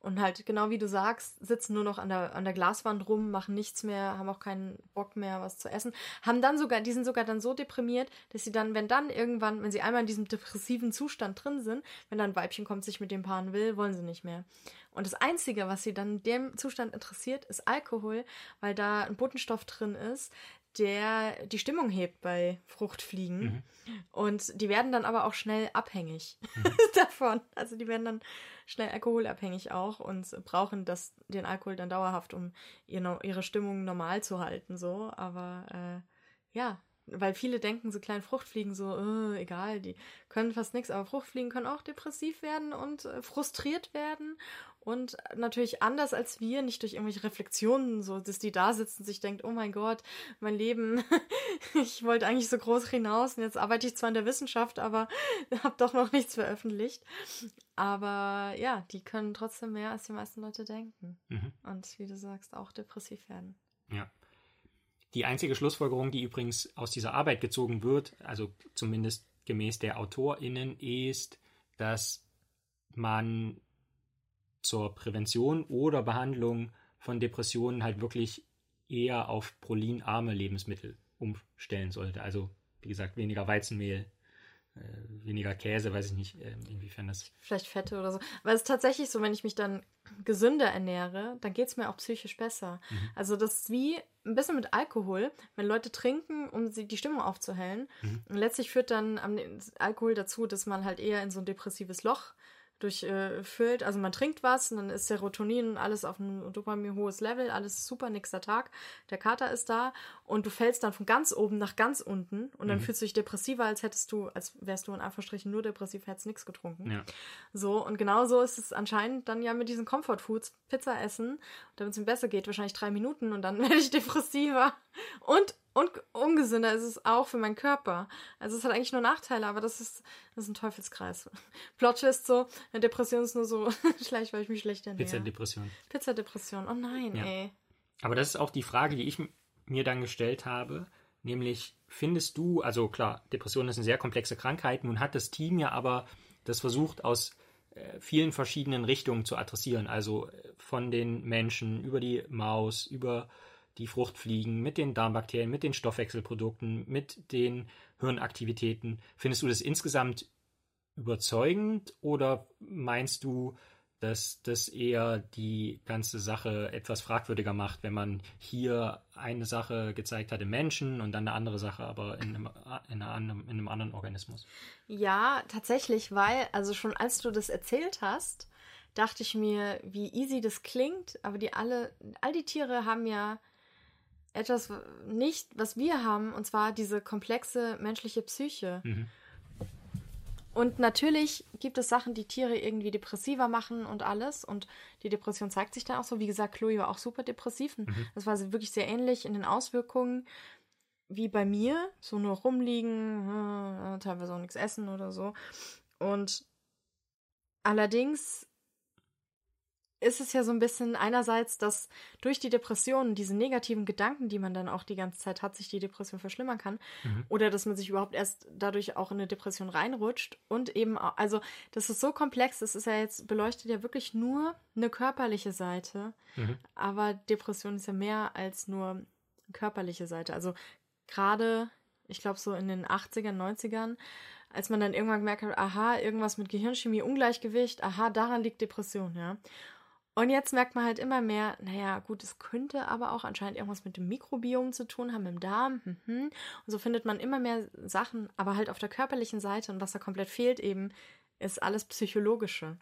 Und halt, genau wie du sagst, sitzen nur noch an der, an der Glaswand rum, machen nichts mehr, haben auch keinen Bock mehr, was zu essen. Haben dann sogar, die sind sogar dann so deprimiert, dass sie dann, wenn dann irgendwann, wenn sie einmal in diesem depressiven Zustand drin sind, wenn dann ein Weibchen kommt, sich mit dem paaren will, wollen sie nicht mehr. Und das Einzige, was sie dann in dem Zustand interessiert, ist Alkohol, weil da ein Botenstoff drin ist, der die Stimmung hebt bei Fruchtfliegen. Mhm. Und die werden dann aber auch schnell abhängig davon. Also die werden dann schnell alkoholabhängig auch und brauchen das, den Alkohol dann dauerhaft, um ihr, ihre Stimmung normal zu halten. So, aber äh, ja, weil viele denken, so kleine Fruchtfliegen, so, äh, egal, die können fast nichts, aber Fruchtfliegen können auch depressiv werden und äh, frustriert werden. Und natürlich anders als wir, nicht durch irgendwelche Reflexionen, so dass die da sitzen und sich denkt, oh mein Gott, mein Leben, ich wollte eigentlich so groß hinaus und jetzt arbeite ich zwar in der Wissenschaft, aber habe doch noch nichts veröffentlicht. Aber ja, die können trotzdem mehr, als die meisten Leute denken. Mhm. Und wie du sagst, auch depressiv werden. Ja. Die einzige Schlussfolgerung, die übrigens aus dieser Arbeit gezogen wird, also zumindest gemäß der AutorInnen, ist, dass man zur Prävention oder Behandlung von Depressionen halt wirklich eher auf prolinarme Lebensmittel umstellen sollte. Also, wie gesagt, weniger Weizenmehl, weniger Käse, weiß ich nicht, äh, inwiefern das. Vielleicht Fette oder so. Aber es ist tatsächlich so, wenn ich mich dann gesünder ernähre, dann geht es mir auch psychisch besser. Mhm. Also das ist wie ein bisschen mit Alkohol, wenn Leute trinken, um sie die Stimmung aufzuhellen. Mhm. Und letztlich führt dann Alkohol dazu, dass man halt eher in so ein depressives Loch durchfüllt. also man trinkt was und dann ist Serotonin und alles auf einem Dopamin hohes Level, alles super, nächster Tag. Der Kater ist da und du fällst dann von ganz oben nach ganz unten und dann Mhm. fühlst du dich depressiver, als hättest du, als wärst du in Anführungsstrichen nur depressiv, hättest nichts getrunken. Ja. So, und genau so ist es anscheinend dann ja mit diesen Comfort Foods. Pizza essen, damit es mir besser geht, wahrscheinlich drei Minuten und dann werde ich depressiver. Und, und ungesünder ist es auch für meinen Körper. Also es hat eigentlich nur Nachteile, aber das ist, das ist ein Teufelskreis. Plot ist so, eine Depression ist nur so schlecht, weil ich mich schlecht ernähre. Pizzadepression. Pizzadepression, oh nein, Ja. ey. Aber das ist auch die Frage, die ich mir dann gestellt habe, nämlich findest du, also klar, Depression ist eine sehr komplexe Krankheit, nun hat das Team ja aber das versucht aus äh, vielen verschiedenen Richtungen zu adressieren, also äh, von den Menschen über die Maus, über die Fruchtfliegen, mit den Darmbakterien, mit den Stoffwechselprodukten, mit den Hirnaktivitäten. Findest du das insgesamt überzeugend oder meinst du, dass das eher die ganze Sache etwas fragwürdiger macht, wenn man hier eine Sache gezeigt hat im Menschen und dann eine andere Sache aber in einem, in anderen, in einem anderen Organismus. Ja, tatsächlich, weil, also schon als du das erzählt hast, dachte ich mir, wie easy das klingt, aber die alle, all die Tiere haben ja etwas nicht, was wir haben, und zwar diese komplexe menschliche Psyche. Mhm. Und natürlich gibt es Sachen, die Tiere irgendwie depressiver machen und alles. Und die Depression zeigt sich dann auch so. Wie gesagt, Chloe war auch super depressiv. Mhm. Das war wirklich sehr ähnlich in den Auswirkungen wie bei mir. So nur rumliegen, äh, teilweise auch nichts essen oder so. Und allerdings ist es ja so ein bisschen einerseits, dass durch die Depression, diese negativen Gedanken, die man dann auch die ganze Zeit hat, sich die Depression verschlimmern kann. Mhm. Oder dass man sich überhaupt erst dadurch auch in eine Depression reinrutscht. Und eben, auch, also das ist so komplex, das ist ja jetzt, beleuchtet ja wirklich nur eine körperliche Seite. Mhm. Aber Depression ist ja mehr als nur körperliche Seite. Also gerade, ich glaube, so in den 80ern, 90ern, als man dann irgendwann gemerkt hat, aha, irgendwas mit Gehirnchemie, Ungleichgewicht, aha, daran liegt Depression, ja. Und jetzt merkt man halt immer mehr, naja, gut, es könnte aber auch anscheinend irgendwas mit dem Mikrobiom zu tun haben, im Darm. Mhm. Und so findet man immer mehr Sachen, aber halt auf der körperlichen Seite. Und was da komplett fehlt eben, ist alles Psychologische.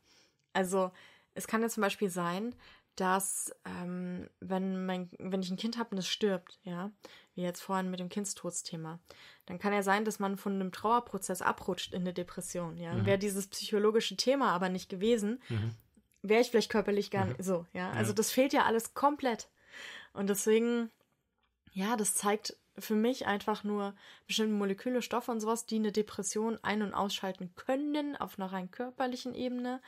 Also es kann ja zum Beispiel sein, dass ähm, wenn, mein, wenn ich ein Kind habe und es stirbt, ja, wie jetzt vorhin mit dem Kindstodsthema, dann kann ja sein, dass man von einem Trauerprozess abrutscht in eine Depression. Ja? Mhm. Wäre dieses psychologische Thema aber nicht gewesen, mhm wäre ich vielleicht körperlich gar nicht mhm. so, ja. Also ja. das fehlt ja alles komplett. Und deswegen, ja, das zeigt für mich einfach nur bestimmte Moleküle, Stoffe und sowas, die eine Depression ein- und ausschalten können auf einer rein körperlichen Ebene.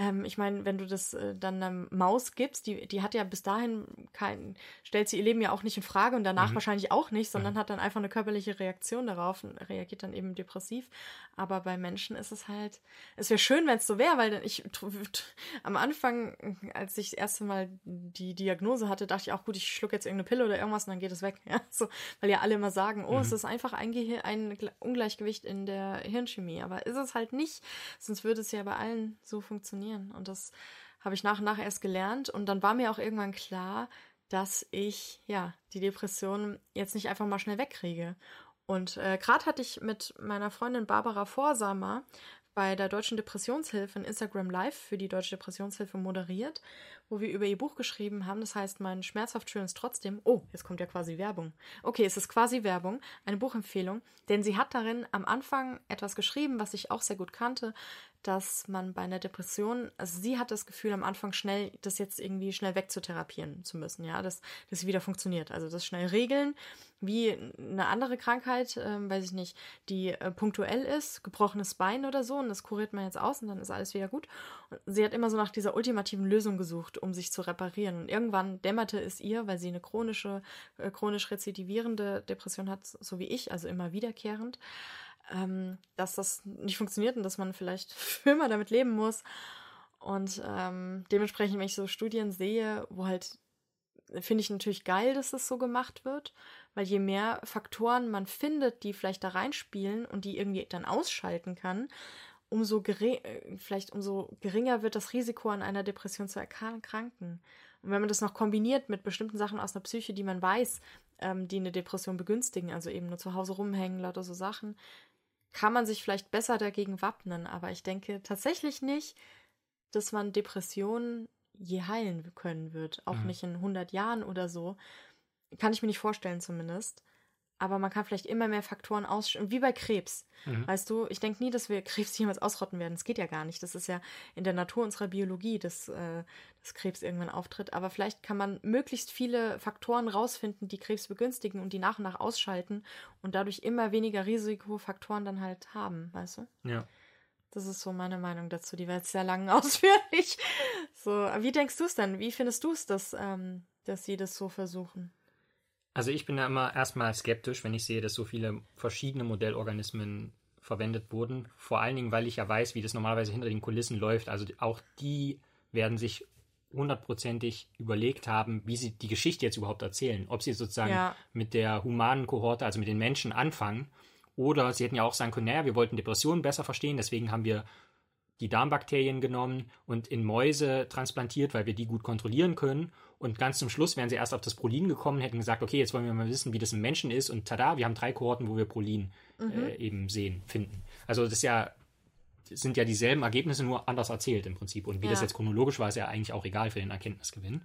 Ähm, ich meine, wenn du das äh, dann einer Maus gibst, die, die hat ja bis dahin kein, stellt sie ihr Leben ja auch nicht in Frage und danach mhm. wahrscheinlich auch nicht, sondern mhm. hat dann einfach eine körperliche Reaktion darauf und reagiert dann eben depressiv. Aber bei Menschen ist es halt, es wäre schön, wenn es so wäre, weil ich am Anfang, als ich das erste Mal die Diagnose hatte, dachte ich auch, gut, ich schluck jetzt irgendeine Pille oder irgendwas und dann geht es weg. Ja, so, weil ja alle immer sagen, oh, mhm. es ist einfach ein, ein Ungleichgewicht in der Hirnchemie. Aber ist es halt nicht, sonst würde es ja bei allen so funktionieren funktionieren. Und das habe ich nach und nach erst gelernt. Und dann war mir auch irgendwann klar, dass ich ja die Depression jetzt nicht einfach mal schnell wegkriege. Und äh, gerade hatte ich mit meiner Freundin Barbara Vorsamer bei der Deutschen Depressionshilfe ein Instagram Live für die Deutsche Depressionshilfe moderiert, wo wir über ihr Buch geschrieben haben. Das heißt, mein schmerzhaft schön ist trotzdem. Oh, jetzt kommt ja quasi Werbung. Okay, es ist quasi Werbung, eine Buchempfehlung, denn sie hat darin am Anfang etwas geschrieben, was ich auch sehr gut kannte, dass man bei einer Depression, also sie hat das Gefühl am Anfang schnell, das jetzt irgendwie schnell wegzutherapieren zu müssen, ja, dass das wieder funktioniert. Also das schnell regeln, wie eine andere Krankheit, ähm, weiß ich nicht, die äh, punktuell ist, gebrochenes Bein oder so, und das kuriert man jetzt aus und dann ist alles wieder gut. Und sie hat immer so nach dieser ultimativen Lösung gesucht, um sich zu reparieren. Und irgendwann dämmerte es ihr, weil sie eine chronische, äh, chronisch rezidivierende Depression hat, so wie ich, also immer wiederkehrend ähm, dass das nicht funktioniert und dass man vielleicht für immer damit leben muss. Und ähm, dementsprechend, wenn ich so Studien sehe, wo halt, finde ich natürlich geil, dass das so gemacht wird, weil je mehr Faktoren man findet, die vielleicht da reinspielen und die irgendwie dann ausschalten kann, umso gering, äh, vielleicht umso geringer wird das Risiko, an einer Depression zu erkranken. Und wenn man das noch kombiniert mit bestimmten Sachen aus der Psyche, die man weiß, ähm, die eine Depression begünstigen, also eben nur zu Hause rumhängen, lauter so Sachen, kann man sich vielleicht besser dagegen wappnen. Aber ich denke tatsächlich nicht, dass man Depressionen je heilen können wird. Auch mhm. nicht in 100 Jahren oder so. Kann ich mir nicht vorstellen zumindest aber man kann vielleicht immer mehr Faktoren ausschalten, wie bei Krebs. Mhm. Weißt du, ich denke nie, dass wir Krebs jemals ausrotten werden. Das geht ja gar nicht. Das ist ja in der Natur unserer Biologie, dass, äh, dass Krebs irgendwann auftritt. Aber vielleicht kann man möglichst viele Faktoren rausfinden, die Krebs begünstigen und die nach und nach ausschalten und dadurch immer weniger Risikofaktoren dann halt haben, weißt du? Ja. Das ist so meine Meinung dazu. Die war jetzt sehr lang ausführlich. So, wie denkst du es denn? Wie findest du es, dass, ähm, dass sie das so versuchen? Also ich bin da immer erstmal skeptisch, wenn ich sehe, dass so viele verschiedene Modellorganismen verwendet wurden. Vor allen Dingen, weil ich ja weiß, wie das normalerweise hinter den Kulissen läuft. Also auch die werden sich hundertprozentig überlegt haben, wie sie die Geschichte jetzt überhaupt erzählen. Ob sie sozusagen ja. mit der humanen Kohorte, also mit den Menschen anfangen, oder sie hätten ja auch sagen können, naja, wir wollten Depressionen besser verstehen, deswegen haben wir die Darmbakterien genommen und in Mäuse transplantiert, weil wir die gut kontrollieren können. Und ganz zum Schluss wären sie erst auf das Prolin gekommen, hätten gesagt, okay, jetzt wollen wir mal wissen, wie das im Menschen ist. Und tada, wir haben drei Kohorten, wo wir Prolin mhm. äh, eben sehen, finden. Also das ist ja, sind ja dieselben Ergebnisse, nur anders erzählt im Prinzip. Und wie ja. das jetzt chronologisch war, ist ja eigentlich auch egal für den Erkenntnisgewinn.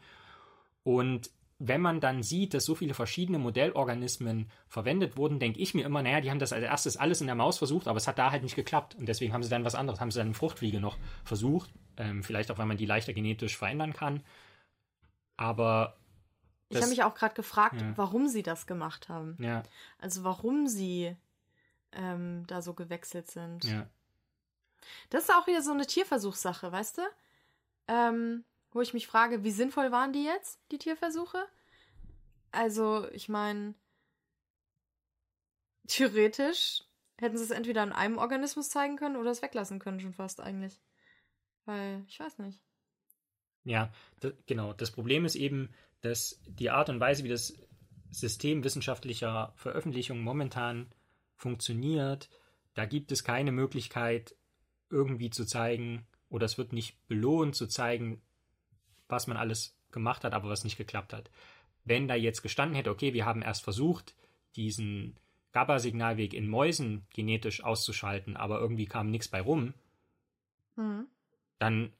Und wenn man dann sieht, dass so viele verschiedene Modellorganismen verwendet wurden, denke ich mir immer, naja, die haben das als erstes alles in der Maus versucht, aber es hat da halt nicht geklappt. Und deswegen haben sie dann was anderes, haben sie dann eine Fruchtfliege noch versucht. Ähm, vielleicht auch, weil man die leichter genetisch verändern kann. Aber. Ich habe mich auch gerade gefragt, ja. warum sie das gemacht haben. Ja. Also warum sie ähm, da so gewechselt sind. Ja. Das ist auch wieder so eine Tierversuchssache, weißt du? Ähm, wo ich mich frage, wie sinnvoll waren die jetzt, die Tierversuche? Also, ich meine, theoretisch hätten sie es entweder an einem Organismus zeigen können oder es weglassen können, schon fast eigentlich. Weil, ich weiß nicht. Ja, genau. Das Problem ist eben, dass die Art und Weise, wie das System wissenschaftlicher Veröffentlichungen momentan funktioniert, da gibt es keine Möglichkeit, irgendwie zu zeigen, oder es wird nicht belohnt zu zeigen, was man alles gemacht hat, aber was nicht geklappt hat. Wenn da jetzt gestanden hätte, okay, wir haben erst versucht, diesen GABA-Signalweg in Mäusen genetisch auszuschalten, aber irgendwie kam nichts bei rum, mhm. dann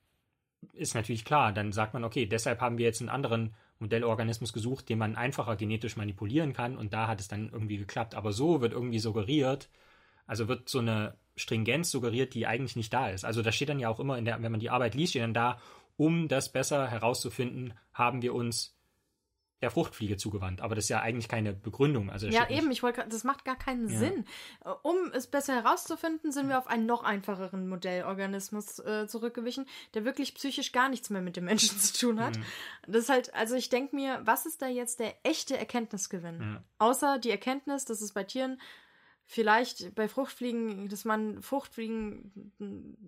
ist natürlich klar, dann sagt man, okay, deshalb haben wir jetzt einen anderen Modellorganismus gesucht, den man einfacher genetisch manipulieren kann und da hat es dann irgendwie geklappt. Aber so wird irgendwie suggeriert, also wird so eine Stringenz suggeriert, die eigentlich nicht da ist. Also da steht dann ja auch immer in der, wenn man die Arbeit liest, steht dann da, um das besser herauszufinden, haben wir uns der Fruchtfliege zugewandt. Aber das ist ja eigentlich keine Begründung. Also ja, eben, ich wollte das macht gar keinen ja. Sinn. Um es besser herauszufinden, sind wir auf einen noch einfacheren Modellorganismus äh, zurückgewichen, der wirklich psychisch gar nichts mehr mit dem Menschen zu tun hat. Mhm. Das ist halt, also ich denke mir, was ist da jetzt der echte Erkenntnisgewinn? Mhm. Außer die Erkenntnis, dass es bei Tieren vielleicht bei Fruchtfliegen, dass man Fruchtfliegen,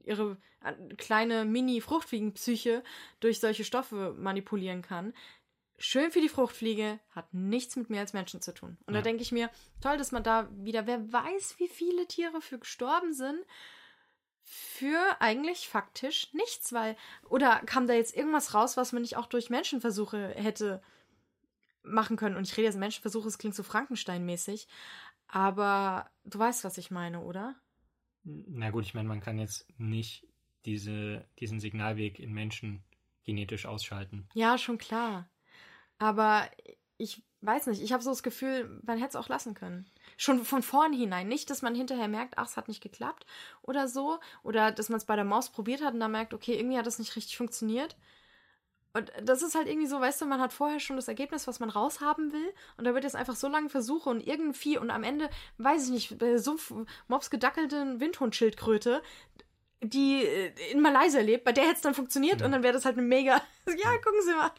ihre äh, kleine Mini-Fruchtfliegenpsyche durch solche Stoffe manipulieren kann. Schön für die Fruchtfliege, hat nichts mit mir als Menschen zu tun. Und ja. da denke ich mir, toll, dass man da wieder, wer weiß, wie viele Tiere für gestorben sind, für eigentlich faktisch nichts, weil, oder kam da jetzt irgendwas raus, was man nicht auch durch Menschenversuche hätte machen können? Und ich rede jetzt Menschenversuche, es klingt so Frankenstein-mäßig, aber du weißt, was ich meine, oder? Na gut, ich meine, man kann jetzt nicht diese, diesen Signalweg in Menschen genetisch ausschalten. Ja, schon klar. Aber ich weiß nicht, ich habe so das Gefühl, man hätte es auch lassen können. Schon von vornherein. Nicht, dass man hinterher merkt, ach, es hat nicht geklappt oder so. Oder dass man es bei der Maus probiert hat und dann merkt, okay, irgendwie hat das nicht richtig funktioniert. Und das ist halt irgendwie so, weißt du, man hat vorher schon das Ergebnis, was man raushaben will. Und da wird jetzt einfach so lange versuchen und irgendwie und am Ende, weiß ich nicht, bei so Mobs gedackelten Windhundschildkröte, die äh, in Malaysia lebt, bei der hätte es dann funktioniert ja. und dann wäre das halt eine mega. ja, gucken Sie mal.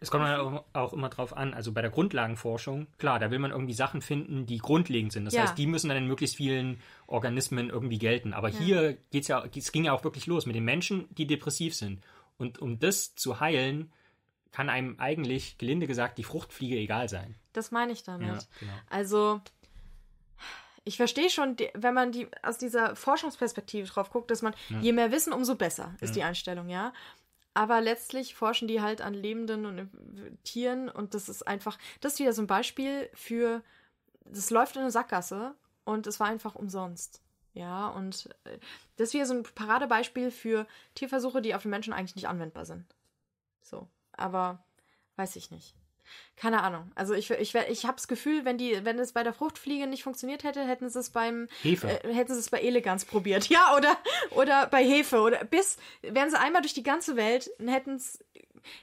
Es kommt halt auch immer drauf an, also bei der Grundlagenforschung, klar, da will man irgendwie Sachen finden, die grundlegend sind. Das ja. heißt, die müssen dann in möglichst vielen Organismen irgendwie gelten. Aber ja. hier geht's ja, es ging ja auch wirklich los mit den Menschen, die depressiv sind. Und um das zu heilen, kann einem eigentlich, gelinde gesagt, die Fruchtfliege egal sein. Das meine ich damit. Ja, genau. Also, ich verstehe schon, wenn man die aus dieser Forschungsperspektive drauf guckt, dass man, ja. je mehr Wissen, umso besser ist ja. die Einstellung, ja. Aber letztlich forschen die halt an lebenden und Tieren und das ist einfach, das ist wieder so ein Beispiel für, das läuft in eine Sackgasse und es war einfach umsonst. Ja, und äh, das ist wieder so ein Paradebeispiel für Tierversuche, die auf den Menschen eigentlich nicht anwendbar sind. So, aber weiß ich nicht. Keine Ahnung. Also ich, ich, ich habe das Gefühl, wenn die, wenn es bei der Fruchtfliege nicht funktioniert hätte, hätten sie es beim Hefe. Äh, hätten sie es bei Eleganz probiert. Ja, oder, oder bei Hefe. Oder bis, wären sie einmal durch die ganze Welt, hätten es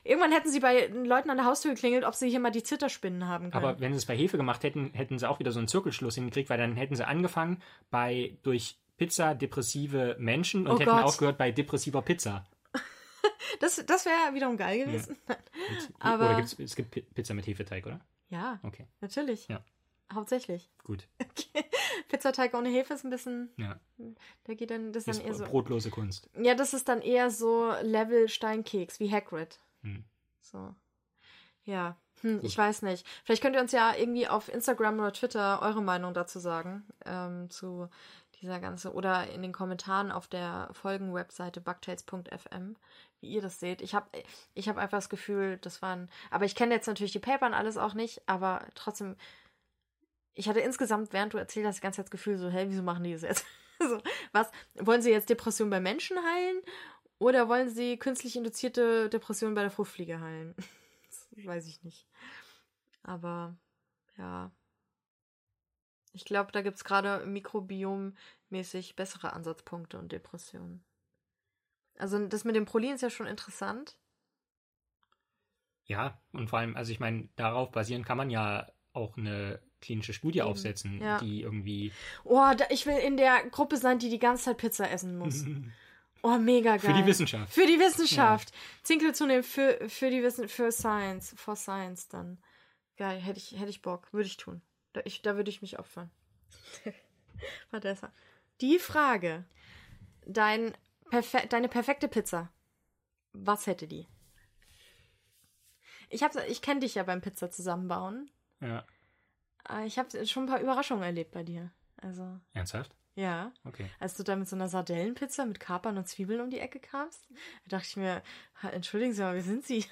Irgendwann hätten sie bei Leuten an der Haustür geklingelt, ob sie hier mal die Zitterspinnen haben können. Aber wenn sie es bei Hefe gemacht hätten, hätten sie auch wieder so einen Zirkelschluss hingekriegt, weil dann hätten sie angefangen bei durch Pizza depressive Menschen und oh hätten Gott. aufgehört bei depressiver Pizza. das das wäre wiederum geil gewesen. Ja. Aber oder gibt's, es gibt Pizza mit Hefeteig, oder? Ja. Okay. Natürlich. Ja. Hauptsächlich. Gut. Okay. Pizzateig ohne Hefe ist ein bisschen. Ja. Da geht dann das ist dann eher so. Brotlose Kunst. Ja, das ist dann eher so Level Steinkeks wie Hagrid. Hm. So. Ja. Hm, ich weiß nicht. Vielleicht könnt ihr uns ja irgendwie auf Instagram oder Twitter eure Meinung dazu sagen. Ähm, zu dieser ganze. Oder in den Kommentaren auf der Folgenwebseite bugtails.fm, wie ihr das seht. Ich habe ich hab einfach das Gefühl, das waren. Aber ich kenne jetzt natürlich die Paper und alles auch nicht, aber trotzdem. Ich hatte insgesamt, während du erzählt hast, die ganze Zeit das Gefühl, so, hey, wieso machen die das jetzt? so, was? Wollen sie jetzt Depressionen bei Menschen heilen? Oder wollen sie künstlich induzierte Depressionen bei der Fruchtfliege heilen? das weiß ich nicht. Aber ja. Ich glaube, da gibt es gerade mikrobiommäßig bessere Ansatzpunkte und Depressionen. Also das mit dem Prolin ist ja schon interessant. Ja, und vor allem, also ich meine, darauf basierend kann man ja auch eine klinische Studie Eben, aufsetzen, ja. die irgendwie Oh, da, ich will in der Gruppe sein, die die ganze Zeit Pizza essen muss. Oh, mega geil. für die Wissenschaft. Für die Wissenschaft. Zinkel zu nehmen für, für die Wissen, für Science, for Science dann. Geil, hätte ich, hätte ich Bock, würde ich tun. Da, ich, da würde ich mich opfern. Vanessa. Die Frage. Dein perfe deine perfekte Pizza. Was hätte die? Ich, hab- ich kenne dich ja beim Pizza zusammenbauen. Ja. Äh, Ich habe schon ein paar Überraschungen erlebt bei dir. Also, Ernsthaft? ja. Okay. Als du da mit so einer Sardellenpizza mit Kapern und Zwiebeln um die Ecke kamst, da dachte ich mir, "Ha, entschuldigen Sie mal, wie sind Sie?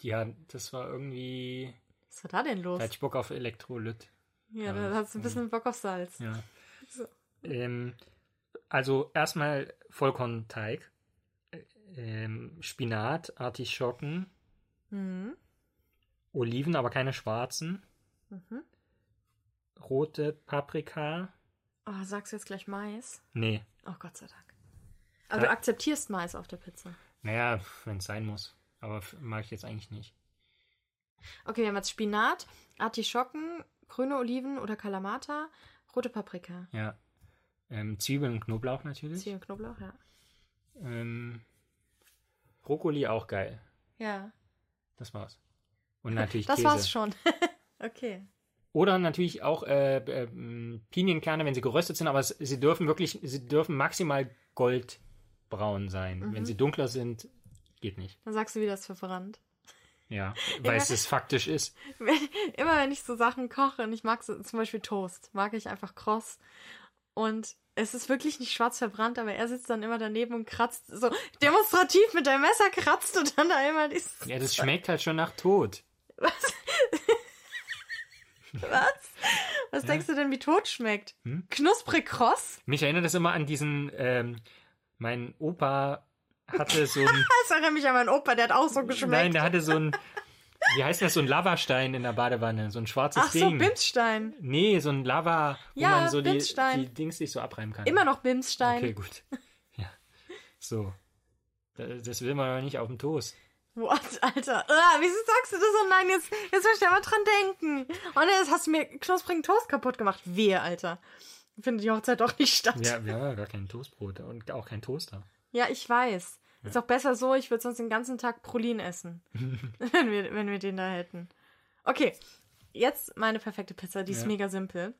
Ja, das war irgendwie. Was war da denn los? Da hatte ich Bock auf Elektrolyt. Ja, da hast du ein bisschen Bock auf Salz. Ja. So. Ähm, also erstmal Vollkornteig, äh, ähm, Spinat, Artischocken, Mhm. Oliven, aber keine schwarzen, Mhm. rote Paprika. Oh, sagst du jetzt gleich Mais? Nee, Oh, Gott sei Dank. Aber Ja. du akzeptierst Mais auf der Pizza. naja, wenn es sein muss. Aber mag ich jetzt eigentlich nicht. Okay, wir haben jetzt Spinat, Artischocken, grüne Oliven oder Kalamata, rote Paprika. Ja. Ähm, Zwiebeln und Knoblauch natürlich. Zwiebeln, Knoblauch, ja. Ähm, Brokkoli auch geil. Ja, Das war's. Und natürlich das Käse. war's schon. okay. Oder natürlich auch äh, äh, Pinienkerne, wenn sie geröstet sind, aber sie dürfen wirklich, sie dürfen maximal goldbraun sein. Mhm. Wenn sie dunkler sind, geht nicht. Dann sagst du wieder, es verbrannt. Ja, weil es es faktisch ist. Immer wenn ich so Sachen koche und ich mag so, zum Beispiel Toast, mag ich einfach kross. Und es ist wirklich nicht schwarz verbrannt, aber er sitzt dann immer daneben und kratzt so demonstrativ mit dem Messer kratzt und dann da immer dieses. Ja, das schmeckt halt schon nach Tod. Was? Was denkst du denn, wie tot schmeckt? Hm? Knusprig kross? Mich erinnert das immer an diesen, ähm, mein Opa hatte so ein, Das erinnert mich an meinen Opa, der hat auch so geschmeckt. nein, der hatte so ein, wie heißt das, so ein Lavastein in der Badewanne, so ein schwarzes Ach so, Ding. Bimsstein. Nee, so ein Lava, wo Ja, man so die, die Dings sich so abreiben kann. Immer noch Bimsstein. Okay, gut. Ja. So. Da- Das will man aber nicht auf dem Toast. What, Alter? Ah, wieso sagst du das? Oh nein, jetzt, jetzt muss ich mal dran denken. Oh nein, jetzt hast du mir knusprigen Toast kaputt gemacht. Wehe, Alter. Findet die Hochzeit doch nicht statt. Ja, wir haben ja gar kein Toastbrot und auch kein Toaster. Ja, ich weiß. Ist auch besser so, ich würde sonst den ganzen Tag Prolin essen. wenn, wir, wenn wir den da hätten. Okay, jetzt meine perfekte Pizza, die ist Ja. mega simpel.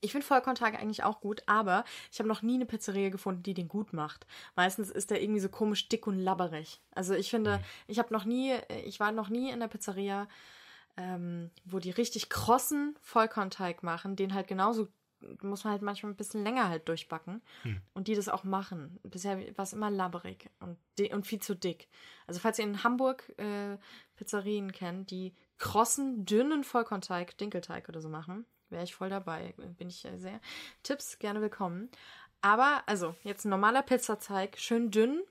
Ich finde Vollkornteig eigentlich auch gut, aber ich habe noch nie eine Pizzeria gefunden, die den gut macht. Meistens ist der irgendwie so komisch dick und labberig. Also ich finde, ich habe noch nie, ich war noch nie in der Pizzeria, ähm, wo die richtig krossen Vollkornteig machen, den halt genauso muss man halt manchmal ein bisschen länger halt durchbacken und die das auch machen. Bisher war es immer labberig und, und viel zu dick. Also falls ihr in Hamburg äh, Pizzerien kennt, die krossen, dünnen Vollkornteig, Dinkelteig oder so machen, wäre ich voll dabei. Bin ich sehr. Tipps gerne willkommen. Aber, also, jetzt ein normaler Pizzateig, schön dünn.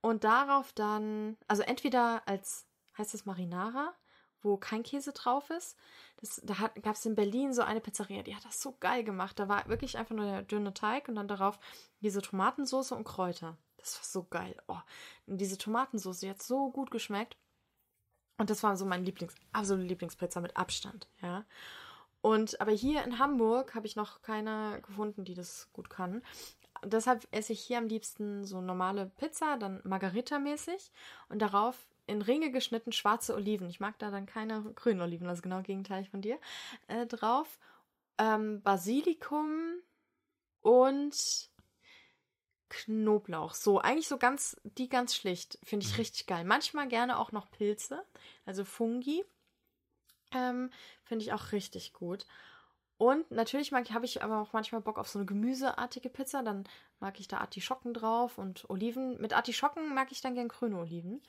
Und darauf dann, also entweder als, heißt das Marinara, wo kein Käse drauf ist. Das, da gab es in Berlin so eine Pizzeria, die hat das so geil gemacht. Da war wirklich einfach nur der dünne Teig und dann darauf diese Tomatensauce und Kräuter. Das war so geil. Oh, und diese Tomatensauce, die hat so gut geschmeckt. Und das war so mein Lieblings, absolute Lieblingspizza mit Abstand, ja. Und aber hier in Hamburg habe ich noch keine gefunden, die das gut kann. Deshalb esse ich hier am liebsten so normale Pizza, dann Margarita-mäßig und darauf in Ringe geschnitten schwarze Oliven. Ich mag da dann keine grünen Oliven, also genau gegenteilig von dir. Äh, drauf ähm, Basilikum und Knoblauch. So, eigentlich so ganz, die ganz schlicht. Finde ich richtig geil. Manchmal gerne auch noch Pilze, also Fungi. Ähm, Finde ich auch richtig gut. Und natürlich habe ich aber auch manchmal Bock auf so eine gemüseartige Pizza. Dann mag ich da Artischocken drauf und Oliven. Mit Artischocken mag ich dann gern grüne Oliven.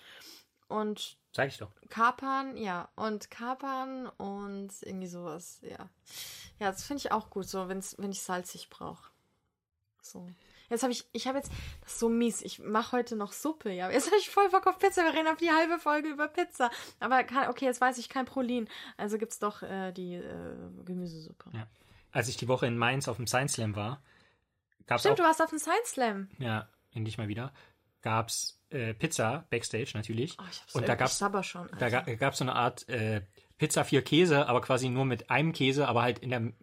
Und Sag ich doch. Kapern, ja. Und Kapern und irgendwie sowas, ja. Ja, das finde ich auch gut, so wenn's, wenn ich salzig brauche. So. Jetzt habe ich, ich habe jetzt, das ist so mies, ich mache heute noch Suppe, ja. Jetzt habe ich voll Bock auf Pizza, wir reden auf die halbe Folge über Pizza. Aber kann, okay, jetzt weiß ich kein Prolin. Also gibt's doch äh, die äh, Gemüsesuppe. Ja. Als ich die Woche in Mainz auf dem Science Slam war, gab's Stimmt, auch, du warst auf dem Science Slam. ja, endlich mal wieder, gab's äh, Pizza Backstage natürlich. Oh, ich hab's Und da ich gab's schon. Da ga, gab's so eine Art äh, Pizza vier Käse, aber quasi nur mit einem Käse, aber halt in der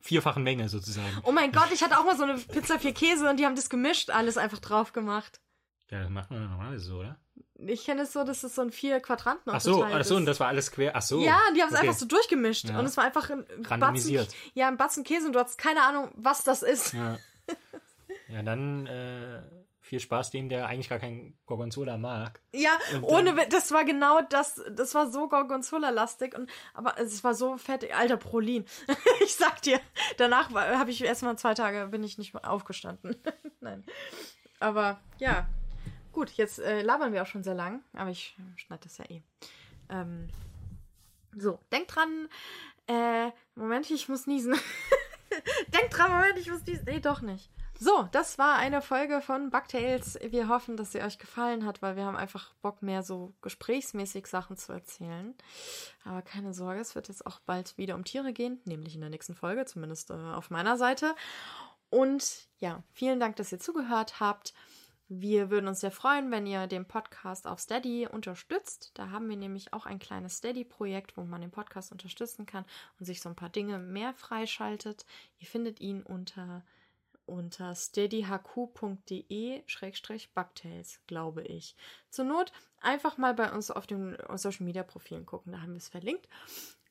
vierfachen Menge sozusagen. Oh mein Gott, ich hatte auch mal so eine Pizza vier Käse und die haben das gemischt, alles einfach drauf gemacht. Ja, das macht man normalerweise so, oder? Ich kenne es so, dass es so in vier Quadranten Ach so, ach so, und das war alles quer. Ach so. Ja, die haben es okay. einfach so durchgemischt. Ja. Und es war einfach ein Batzen, Randomisiert. ja, ein Batzen Käse und du hast keine Ahnung, was das ist. Ja, ja dann äh, viel Spaß dem, der eigentlich gar kein Gorgonzola mag. Ja, Und ohne, dann- das war genau das, das war so Gorgonzola-lastig und, aber es war so fett, alter Prolin. ich sag dir, danach habe ich erstmal zwei Tage, bin ich nicht mehr aufgestanden. Nein. Aber, ja. Gut, jetzt äh, labern wir auch schon sehr lang, aber ich schneide das ja eh. Ähm, so, denk dran, äh, Moment, ich muss niesen. denk dran, Moment, ich muss niesen. Nee, doch nicht. So, das war eine Folge von Bugtails. Wir hoffen, dass sie euch gefallen hat, weil wir haben einfach Bock, mehr so gesprächsmäßig Sachen zu erzählen. Aber keine Sorge, es wird jetzt auch bald wieder um Tiere gehen, nämlich in der nächsten Folge, zumindest äh, auf meiner Seite. Und ja, vielen Dank, dass ihr zugehört habt. Wir würden uns sehr freuen, wenn ihr den Podcast auf Steady unterstützt. Da haben wir nämlich auch ein kleines Steady-Projekt, wo man den Podcast unterstützen kann und sich so ein paar Dinge mehr freischaltet. Ihr findet ihn unter, unter steadyhq.de-bugtails, glaube ich. Zur Not einfach mal bei uns auf den Social-Media-Profilen gucken, da haben wir es verlinkt.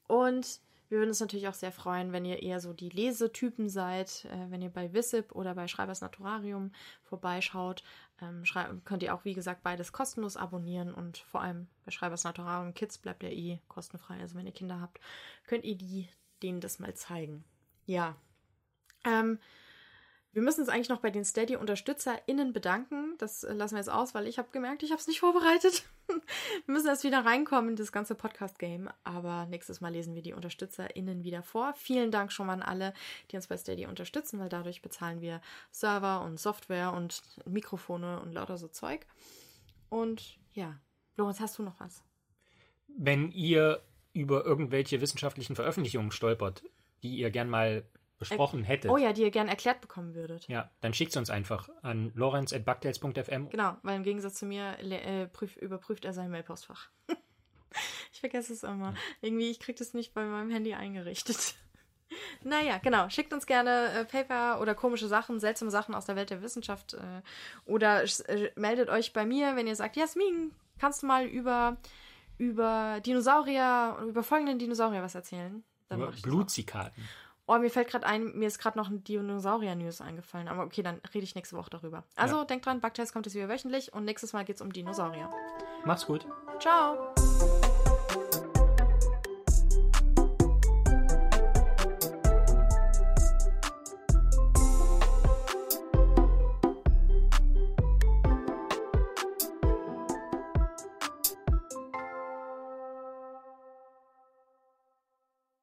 Und wir würden uns natürlich auch sehr freuen, wenn ihr eher so die Lesetypen seid, äh, wenn ihr bei Visip oder bei Schreibers Naturarium vorbeischaut. Ähm, könnt ihr auch, wie gesagt, beides kostenlos abonnieren und vor allem bei Schreibers Naturarium Kids bleibt ja eh kostenfrei. Also wenn ihr Kinder habt, könnt ihr die, denen das mal zeigen. Ja. Ähm, wir müssen uns eigentlich noch bei den Steady-UnterstützerInnen bedanken. Das äh, lassen wir jetzt aus, weil ich habe gemerkt, ich habe es nicht vorbereitet. wir müssen erst wieder reinkommen in das ganze Podcast-Game. Aber nächstes Mal lesen wir die UnterstützerInnen wieder vor. Vielen Dank schon mal an alle, die uns bei Steady unterstützen, weil dadurch bezahlen wir Server und Software und Mikrofone und lauter so Zeug. Und ja, Lorenz, hast du noch was? Wenn ihr über irgendwelche wissenschaftlichen Veröffentlichungen stolpert, die ihr gern mal besprochen hättet, Oh ja, die ihr gern erklärt bekommen würdet. ja, dann schickt es uns einfach an lorenz.bugtails.fm. Genau, weil im Gegensatz zu mir äh, prüf, überprüft er sein Mailpostfach. ich vergesse es immer. Irgendwie, ich kriege das nicht bei meinem Handy eingerichtet. naja, genau. Schickt uns gerne äh, Paper oder komische Sachen, seltsame Sachen aus der Welt der Wissenschaft. Äh, oder äh, meldet euch bei mir, wenn ihr sagt, Jasmin, kannst du mal über, über Dinosaurier, über folgenden Dinosaurier was erzählen? Dann Über das auch. Oh, mir fällt gerade ein, mir ist gerade noch ein Dinosaurier-News eingefallen. Aber okay, dann rede ich nächste Woche darüber. Also Ja. denkt dran, Bugtails kommt es wieder wöchentlich und nächstes Mal geht es um Dinosaurier. Macht's gut. Ciao!